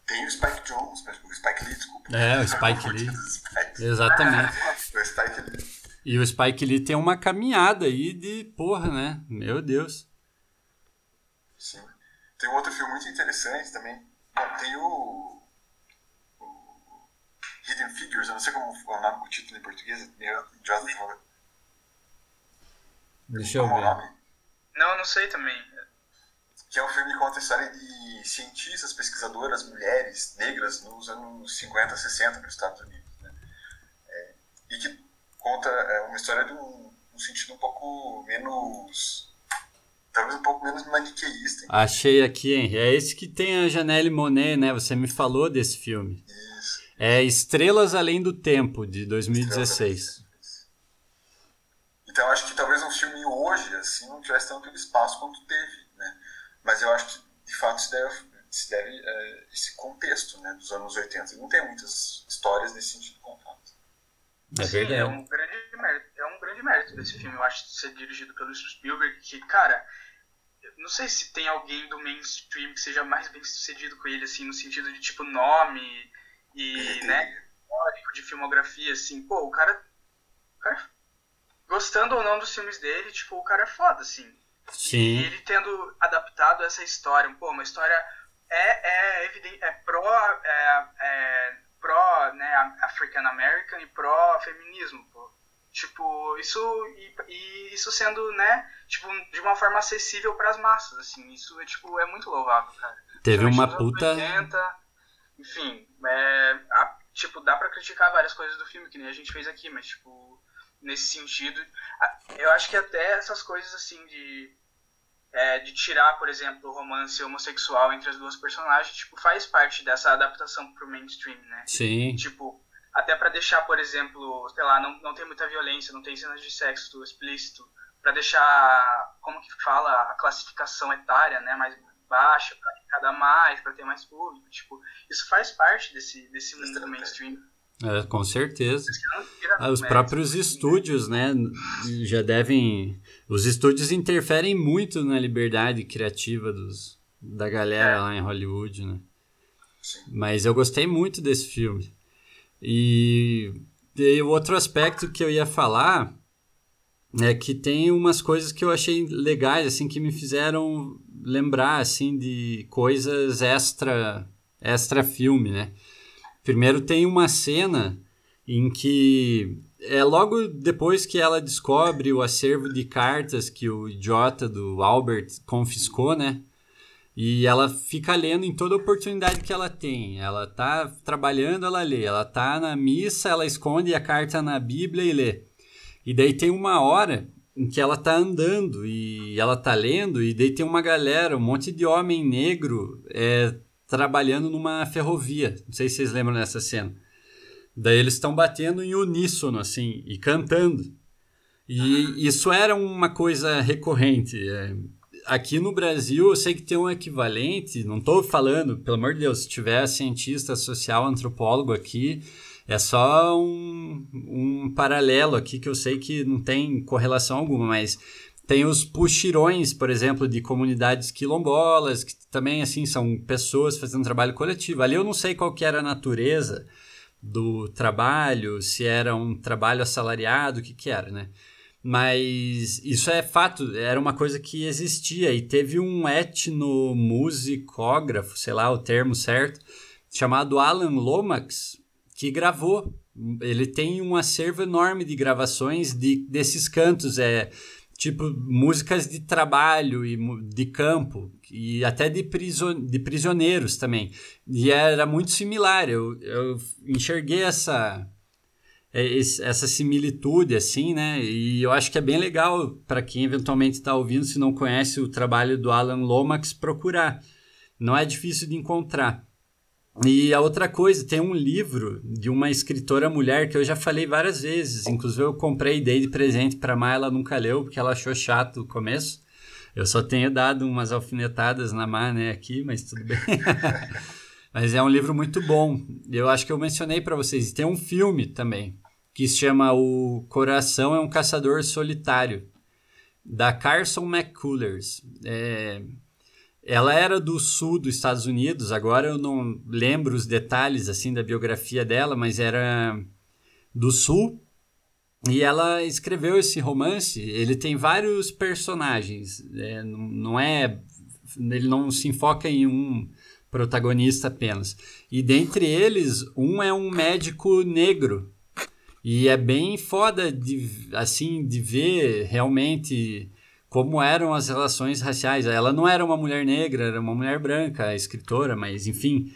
Tem o Spike Jones, o Spike Lee, desculpa. É, o Spike *laughs* Lee. Exatamente. o Spike Lee. E o Spike Lee tem uma caminhada aí de porra, né? Meu Deus. Sim. Tem um outro filme muito interessante também. Tem o Hidden Figures, eu não sei como é o, nome, o título em português, é meio idiota de falar. Deixa eu ver. Não, não sei também. que é um filme que conta a história de cientistas, pesquisadoras, mulheres negras nos anos 50, 60 nos Estados Unidos. Né? É, e que conta é, uma história de um, um sentido um pouco menos talvez um pouco menos maniqueísta. Hein? Achei aqui, hein? É esse que tem a Janelle Monet, né? Você me falou desse filme. É Estrelas Além do Tempo, de 2016. Então acho que talvez um filme hoje, assim, não tivesse tanto espaço quanto teve, né? Mas eu acho que, de fato, se deve, se deve é, esse contexto, né, dos anos 80. Não tem muitas histórias nesse sentido contadas. É Sim, verdade. é um grande mérito, é um grande mérito desse filme, eu acho, ser dirigido pelo Spielberg, que, cara, não sei se tem alguém do mainstream que seja mais bem sucedido com ele, assim, no sentido de, tipo, nome e, né, histórico de filmografia, assim, pô, o cara, o cara, gostando ou não dos filmes dele, tipo, o cara é foda, assim. E Sim. ele tendo adaptado essa história, pô, uma história é, é evidente, é pró, é, é pró, né, African American e pró feminismo, pô. Tipo, isso e, e isso sendo, né, tipo, de uma forma acessível para as massas, assim, isso é tipo é muito louvável, cara. Teve Principalmente uma puta. 80, enfim, é, a- tipo, dá pra criticar várias coisas do filme, que nem a gente fez aqui, mas, tipo, nesse sentido, a- eu acho que até essas coisas, assim, de, é, de tirar, por exemplo, o romance homossexual entre as duas personagens, tipo, faz parte dessa adaptação pro mainstream, né? Sim. Tipo, até pra deixar, por exemplo, sei lá, não, não tem muita violência, não tem cenas de sexo explícito, pra deixar, como que fala, a classificação etária, né, mais baixa, pra cada mais, pra ter mais público, tipo, isso faz parte desse, desse mundo do mainstream. É, com certeza. Ah, Os próprios estúdios, né, já devem. Os estúdios interferem muito na liberdade criativa dos, da galera É. lá em Hollywood, né? Sim. Mas eu gostei muito desse filme. E, e o outro aspecto que eu ia falar é que tem umas coisas que eu achei legais, assim, que me fizeram lembrar, assim, de coisas extra, extra filme, né? Primeiro tem uma cena em que é logo depois que ela descobre o acervo de cartas que o idiota do Albert confiscou, né? E ela fica lendo em toda oportunidade que ela tem. Ela tá trabalhando, ela lê. Ela tá na missa, ela esconde a carta na Bíblia e lê. E daí tem uma hora em que ela tá andando e ela tá lendo, e daí tem uma galera, um monte de homem negro é, trabalhando numa ferrovia. Não sei se vocês lembram dessa cena. Daí eles estão batendo em uníssono, assim, e cantando. E isso era uma coisa recorrente. É, aqui no Brasil, eu sei que tem um equivalente, não estou falando, pelo amor de Deus, se tiver cientista social, antropólogo aqui, é só um, um paralelo aqui que eu sei que não tem correlação alguma, mas tem os puxirões, por exemplo, de comunidades quilombolas, que também, assim, são pessoas fazendo trabalho coletivo. Ali eu não sei qual que era a natureza do trabalho, se era um trabalho assalariado, o que que era, né? Mas isso é fato, era uma coisa que existia e teve um etnomusicógrafo, sei lá o termo certo, chamado Alan Lomax, que gravou. Ele tem um acervo enorme de gravações de, desses cantos, é tipo músicas de trabalho e de campo e até de, priso, de prisioneiros também. E era muito similar. Eu, eu enxerguei essa é, essa similitude assim, né? E eu acho que é bem legal para quem eventualmente está ouvindo, se não conhece o trabalho do Alan Lomax, procurar. Não é difícil de encontrar. E a outra coisa, tem um livro de uma escritora mulher que eu já falei várias vezes. Inclusive, eu comprei e dei de presente para Má, ela nunca leu, porque ela achou chato o começo. Eu só tenho dado umas alfinetadas na Má, né, aqui, mas tudo bem. *laughs* mas é um livro muito bom. Eu acho que eu mencionei para vocês. Tem um filme também, que se chama O Coração é um Caçador Solitário, da Carson McCullers. É, ela era do sul dos Estados Unidos, agora eu não lembro os detalhes assim da biografia dela, mas era do sul. E ela escreveu esse romance. Ele tem vários personagens, é, não é, ele não se enfoca em um protagonista apenas. E dentre eles, um é um médico negro. E é bem foda de assim de ver realmente como eram as relações raciais. Ela não era uma mulher negra, era uma mulher branca, escritora, mas enfim.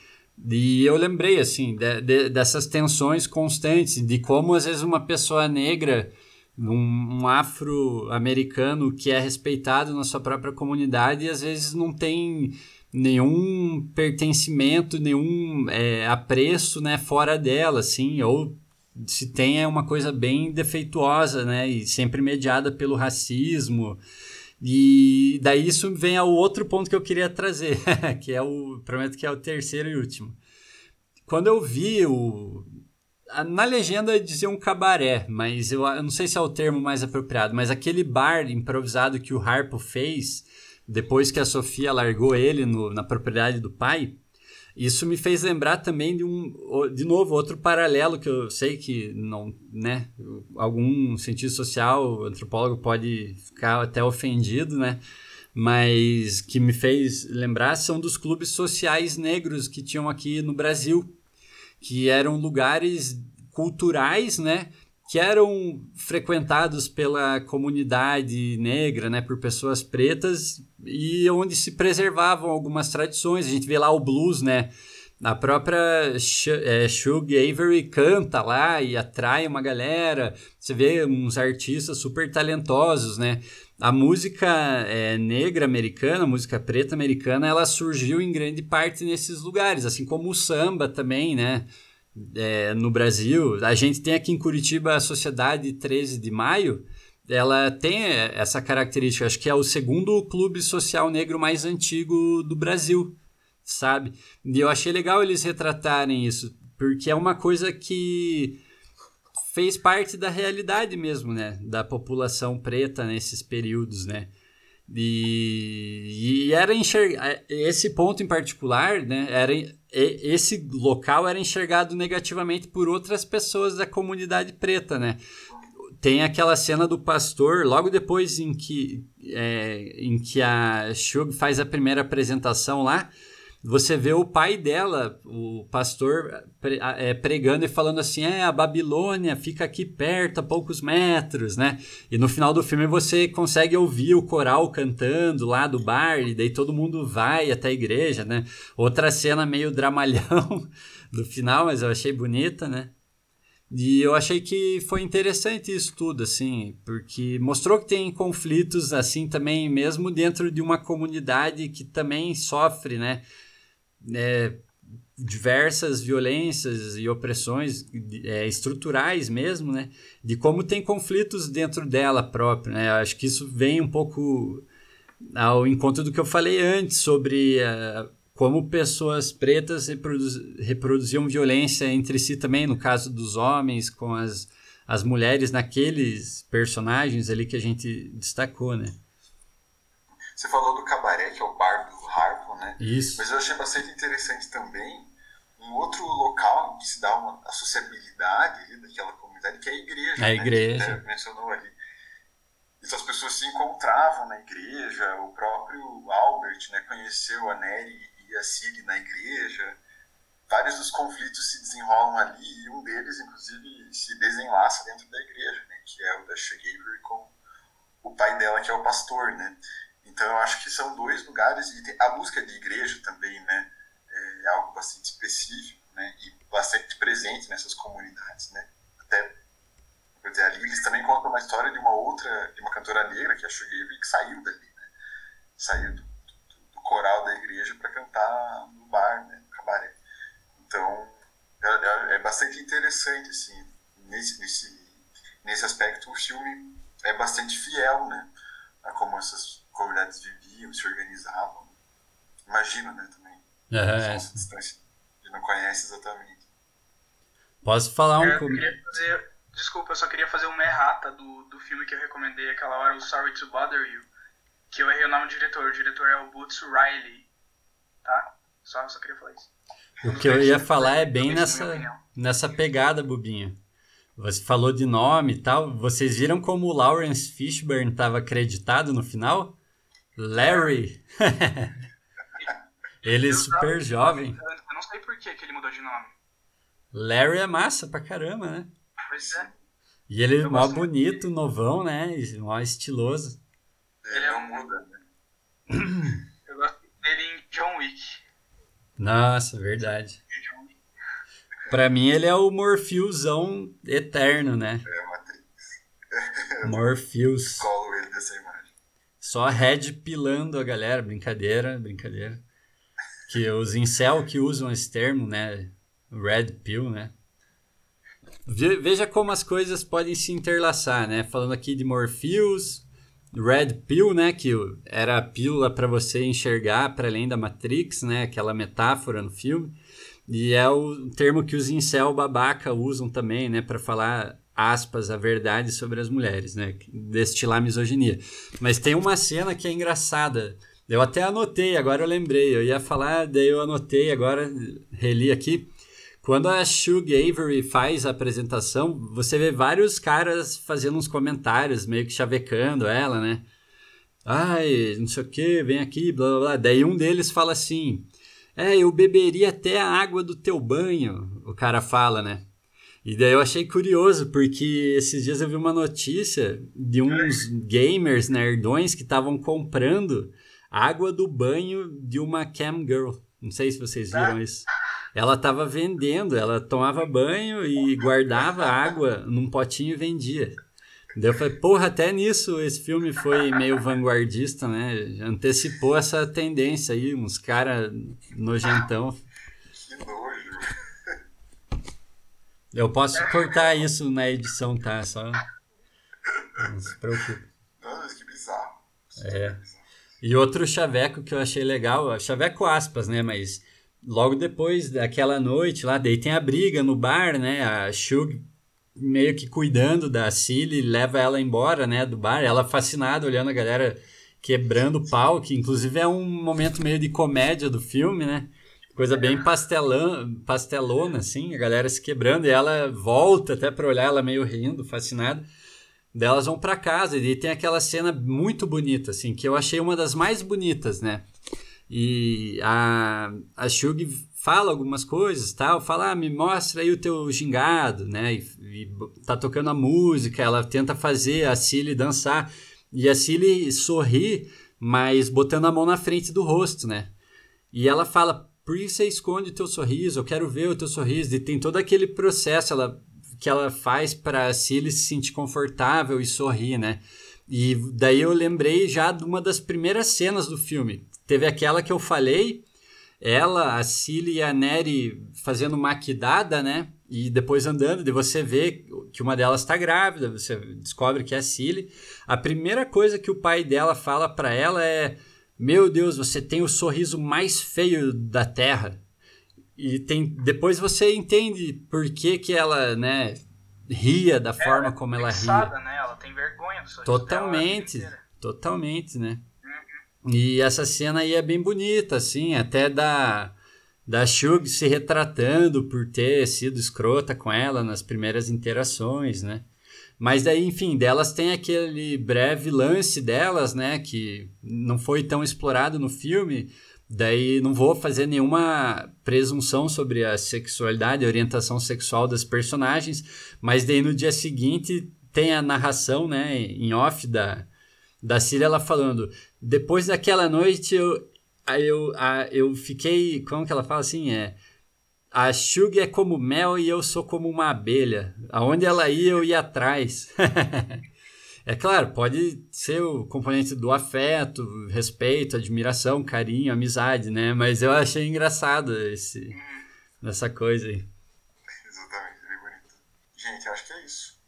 E eu lembrei, assim, de, de, dessas tensões constantes, de como às vezes uma pessoa negra, um, um afro-americano que é respeitado na sua própria comunidade, às vezes não tem nenhum pertencimento, nenhum é, apreço, né, fora dela, assim, ou se tem é uma coisa bem defeituosa, né, e sempre mediada pelo racismo. E daí isso vem ao outro ponto que eu queria trazer, *laughs* que é o, prometo que é o terceiro e último. Quando eu vi o na legenda dizia um cabaré, mas eu, eu não sei se é o termo mais apropriado, mas aquele bar improvisado que o Harpo fez depois que a Sofia largou ele no, na propriedade do pai, isso me fez lembrar também de um, de novo, outro paralelo que eu sei que não, né, algum cientista social, antropólogo pode ficar até ofendido, né, mas que me fez lembrar são dos clubes sociais negros que tinham aqui no Brasil, que eram lugares culturais, né, que eram frequentados pela comunidade negra, né, por pessoas pretas e onde se preservavam algumas tradições. A gente vê lá o blues, né? A própria é, Shug Avery canta lá e atrai uma galera. Você vê uns artistas super talentosos, né? A música é, negra americana, a música preta americana, ela surgiu em grande parte nesses lugares, assim como o samba também, né? É, no Brasil. A gente tem aqui em Curitiba a Sociedade 13 de Maio, ela tem essa característica. Acho que é o segundo clube social negro mais antigo do Brasil, sabe? E eu achei legal eles retratarem isso, porque é uma coisa que fez parte da realidade mesmo, né? Da população preta nesses períodos, né? E, e era enxergar esse ponto em particular, né? Era esse local era enxergado negativamente por outras pessoas da comunidade preta, né? Tem aquela cena do pastor, logo depois em que, é, em que a Shug faz a primeira apresentação lá, você vê o pai dela, o pastor, é, pregando e falando assim: é, a Babilônia fica aqui perto, a poucos metros, né? E no final do filme você consegue ouvir o coral cantando lá do bar, e daí todo mundo vai até a igreja, né? Outra cena meio dramalhão *laughs* do final, mas eu achei bonita, né? E eu achei que foi interessante isso tudo, assim, porque mostrou que tem conflitos assim também, mesmo dentro de uma comunidade que também sofre, né? É, diversas violências e opressões é, estruturais mesmo, né? De como tem conflitos dentro dela própria, né? Acho que isso vem um pouco ao encontro do que eu falei antes sobre uh, como pessoas pretas reproduz, reproduziam violência entre si também, no caso dos homens com as, as mulheres naqueles personagens ali que a gente destacou, né? Você falou do cabaré, que é o bar né? Isso. Mas eu achei bastante interessante também um outro local que se dá uma associabilidade ali daquela comunidade, que é a igreja. A né? igreja. Que mencionou ali. Então as pessoas se encontravam na igreja, o próprio Albert né, conheceu a Nery e a Siri na igreja. Vários dos conflitos se desenrolam ali e um deles, inclusive, se desenlaça dentro da igreja, né, que é o da Shagaver com o pai dela, que é o pastor, né? Então eu acho que são dois lugares e a música de igreja também, né, é algo bastante específico, né, e bastante presente nessas comunidades, né. Até dizer, ali eles também contam uma história de uma outra, de uma cantora negra que é a Shugave, que saiu dali, né, saiu do, do, do coral da igreja para cantar no bar, né, no cabaré. Então é, é, é bastante interessante assim nesse, nesse nesse aspecto o filme é bastante fiel, né, a como essas comunidades viviam, se organizavam. Imagino, né, também. É, essa distância. A não conhece exatamente. Posso falar um... Eu queria fazer... Desculpa, eu só queria fazer uma errata do, do filme que eu recomendei aquela hora, o Sorry to Bother You, que eu errei o nome do diretor. O diretor é o Boots Riley, tá? Só, só queria falar isso. O que eu ia falar é bem nessa, nessa pegada, Bubinho. Você falou de nome e tal. Vocês viram como o Lawrence Fishburne estava acreditado no final? Larry. *laughs* ele é super jovem. Eu não sei por que, que ele mudou de nome. Larry é massa pra caramba, né? Pois é. E ele é mó bonito, novão, né? Mó estiloso. Ele não muda, né? *clears throat* Eu gosto dele em John Wick. Nossa, verdade. Pra mim ele é o Morphewsão eterno, né? É Matrix. *laughs* Morpheus. Colo ele dessa imagem. Só Red pilando a galera. Brincadeira, brincadeira. Que os incel que usam esse termo, né? Red pill, né? Ve- Veja como as coisas podem se interlaçar, né? Falando aqui de Morpheus, Red Pill, né? Que era a pílula para você enxergar para além da Matrix, né? Aquela metáfora no filme. E é o termo que os incel babaca usam também, né? Para falar, aspas, a verdade sobre as mulheres, né? Destilar misoginia. Mas tem uma cena que é engraçada. Eu até anotei, agora eu lembrei. Eu ia falar, daí eu anotei, agora reli aqui. Quando a Shug Avery faz a apresentação, você vê vários caras fazendo uns comentários, meio que chavecando ela, né? Ai, não sei o que, vem aqui, blá blá blá. Daí um deles fala assim: É, eu beberia até a água do teu banho, o cara fala, né? E daí eu achei curioso, porque esses dias eu vi uma notícia de uns gamers nerdões que estavam comprando água do banho de uma cam girl. Não sei se vocês viram isso. Ela estava vendendo, ela tomava banho e guardava água num potinho e vendia. Daí eu falei, porra, até nisso esse filme foi meio vanguardista, né? Antecipou essa tendência aí, uns caras nojentão. Que nojo. Eu posso cortar isso na edição, tá? Só. Não se preocupe. Nossa, que bizarro. É. E outro chaveco que eu achei legal, chaveco aspas, né? Mas logo depois daquela noite lá, daí tem a briga no bar, né? A Shug meio que cuidando da Cilly, leva ela embora, né? Do bar, ela fascinada olhando a galera quebrando o pau, que inclusive é um momento meio de comédia do filme, né? Coisa bem pastelão, pastelona, assim, a galera se quebrando, e ela volta até pra olhar, ela meio rindo, fascinada. Daí elas vão pra casa e tem aquela cena muito bonita, assim, que eu achei uma das mais bonitas, né? E a, a Shug fala algumas coisas, tal, fala, ah, me mostra aí o teu gingado, né? E, e tá tocando a música, ela tenta fazer a Cilly dançar, e a Cilly sorri, mas botando a mão na frente do rosto, né? E ela fala, por que você esconde o teu sorriso? Eu quero ver o teu sorriso. E tem todo aquele processo, ela que ela faz para Cilly se sentir confortável e sorrir, né? E daí eu lembrei já de uma das primeiras cenas do filme. Teve aquela que eu falei, ela, a Cilly e a Neri fazendo maquidada, né? E depois andando, de você vê que uma delas está grávida, você descobre que é a Cilly. A primeira coisa que o pai dela fala para ela é: "Meu Deus, você tem o sorriso mais feio da Terra". E tem, depois você entende por que, que ela, né, ria da forma ela como ela ria. né? Ela tem vergonha do sorriso Totalmente, dela totalmente, né? E essa cena aí é bem bonita, assim, até da, da Shug se retratando por ter sido escrota com ela nas primeiras interações, né? Mas daí, enfim, delas tem aquele breve lance delas, né? Que não foi tão explorado no filme. Daí não vou fazer nenhuma presunção sobre a sexualidade, a orientação sexual das personagens, mas daí no dia seguinte tem a narração, né, em off da, da Cília, ela falando: depois daquela noite eu, eu, eu fiquei. Como que ela fala assim? É. A Shug é como mel e eu sou como uma abelha. Aonde ela ia, eu ia atrás. *laughs* é claro, pode ser o componente do afeto, respeito, admiração, carinho, amizade, né? Mas eu achei engraçado esse, essa coisa aí. Exatamente, bem bonito. Gente, eu acho que é isso.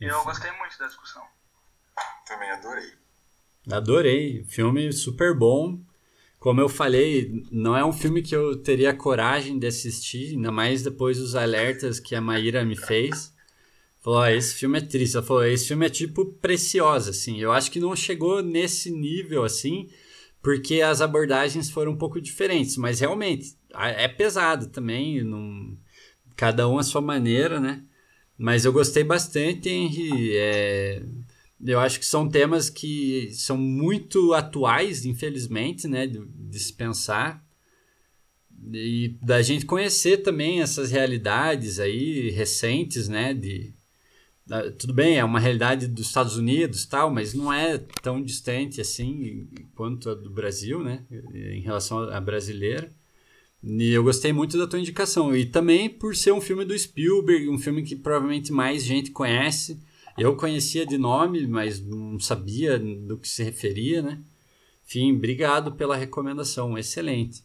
Eu gostei muito da discussão. Também adorei. Adorei. Filme super bom. Como eu falei, não é um filme que eu teria coragem de assistir, ainda mais depois dos alertas que a Maíra me fez. Falou, esse filme é triste. Ela falou, esse filme é tipo preciosa, assim. Eu acho que não chegou nesse nível, assim, porque as abordagens foram um pouco diferentes. Mas realmente, é pesado também, cada um à sua maneira, né? Mas eu gostei bastante, Henry. É... Eu acho que são temas que são muito atuais, infelizmente, né? De, se pensar. E da gente conhecer também essas realidades aí recentes, né? De, ah, tudo bem, é uma realidade dos Estados Unidos tal, mas não é tão distante assim quanto a do Brasil, né? Em relação à brasileira. E eu gostei muito da tua indicação. E também por ser um filme do Spielberg, um filme que provavelmente mais gente conhece. Eu conhecia de nome, mas não sabia do que se referia, né? Enfim, obrigado pela recomendação, excelente.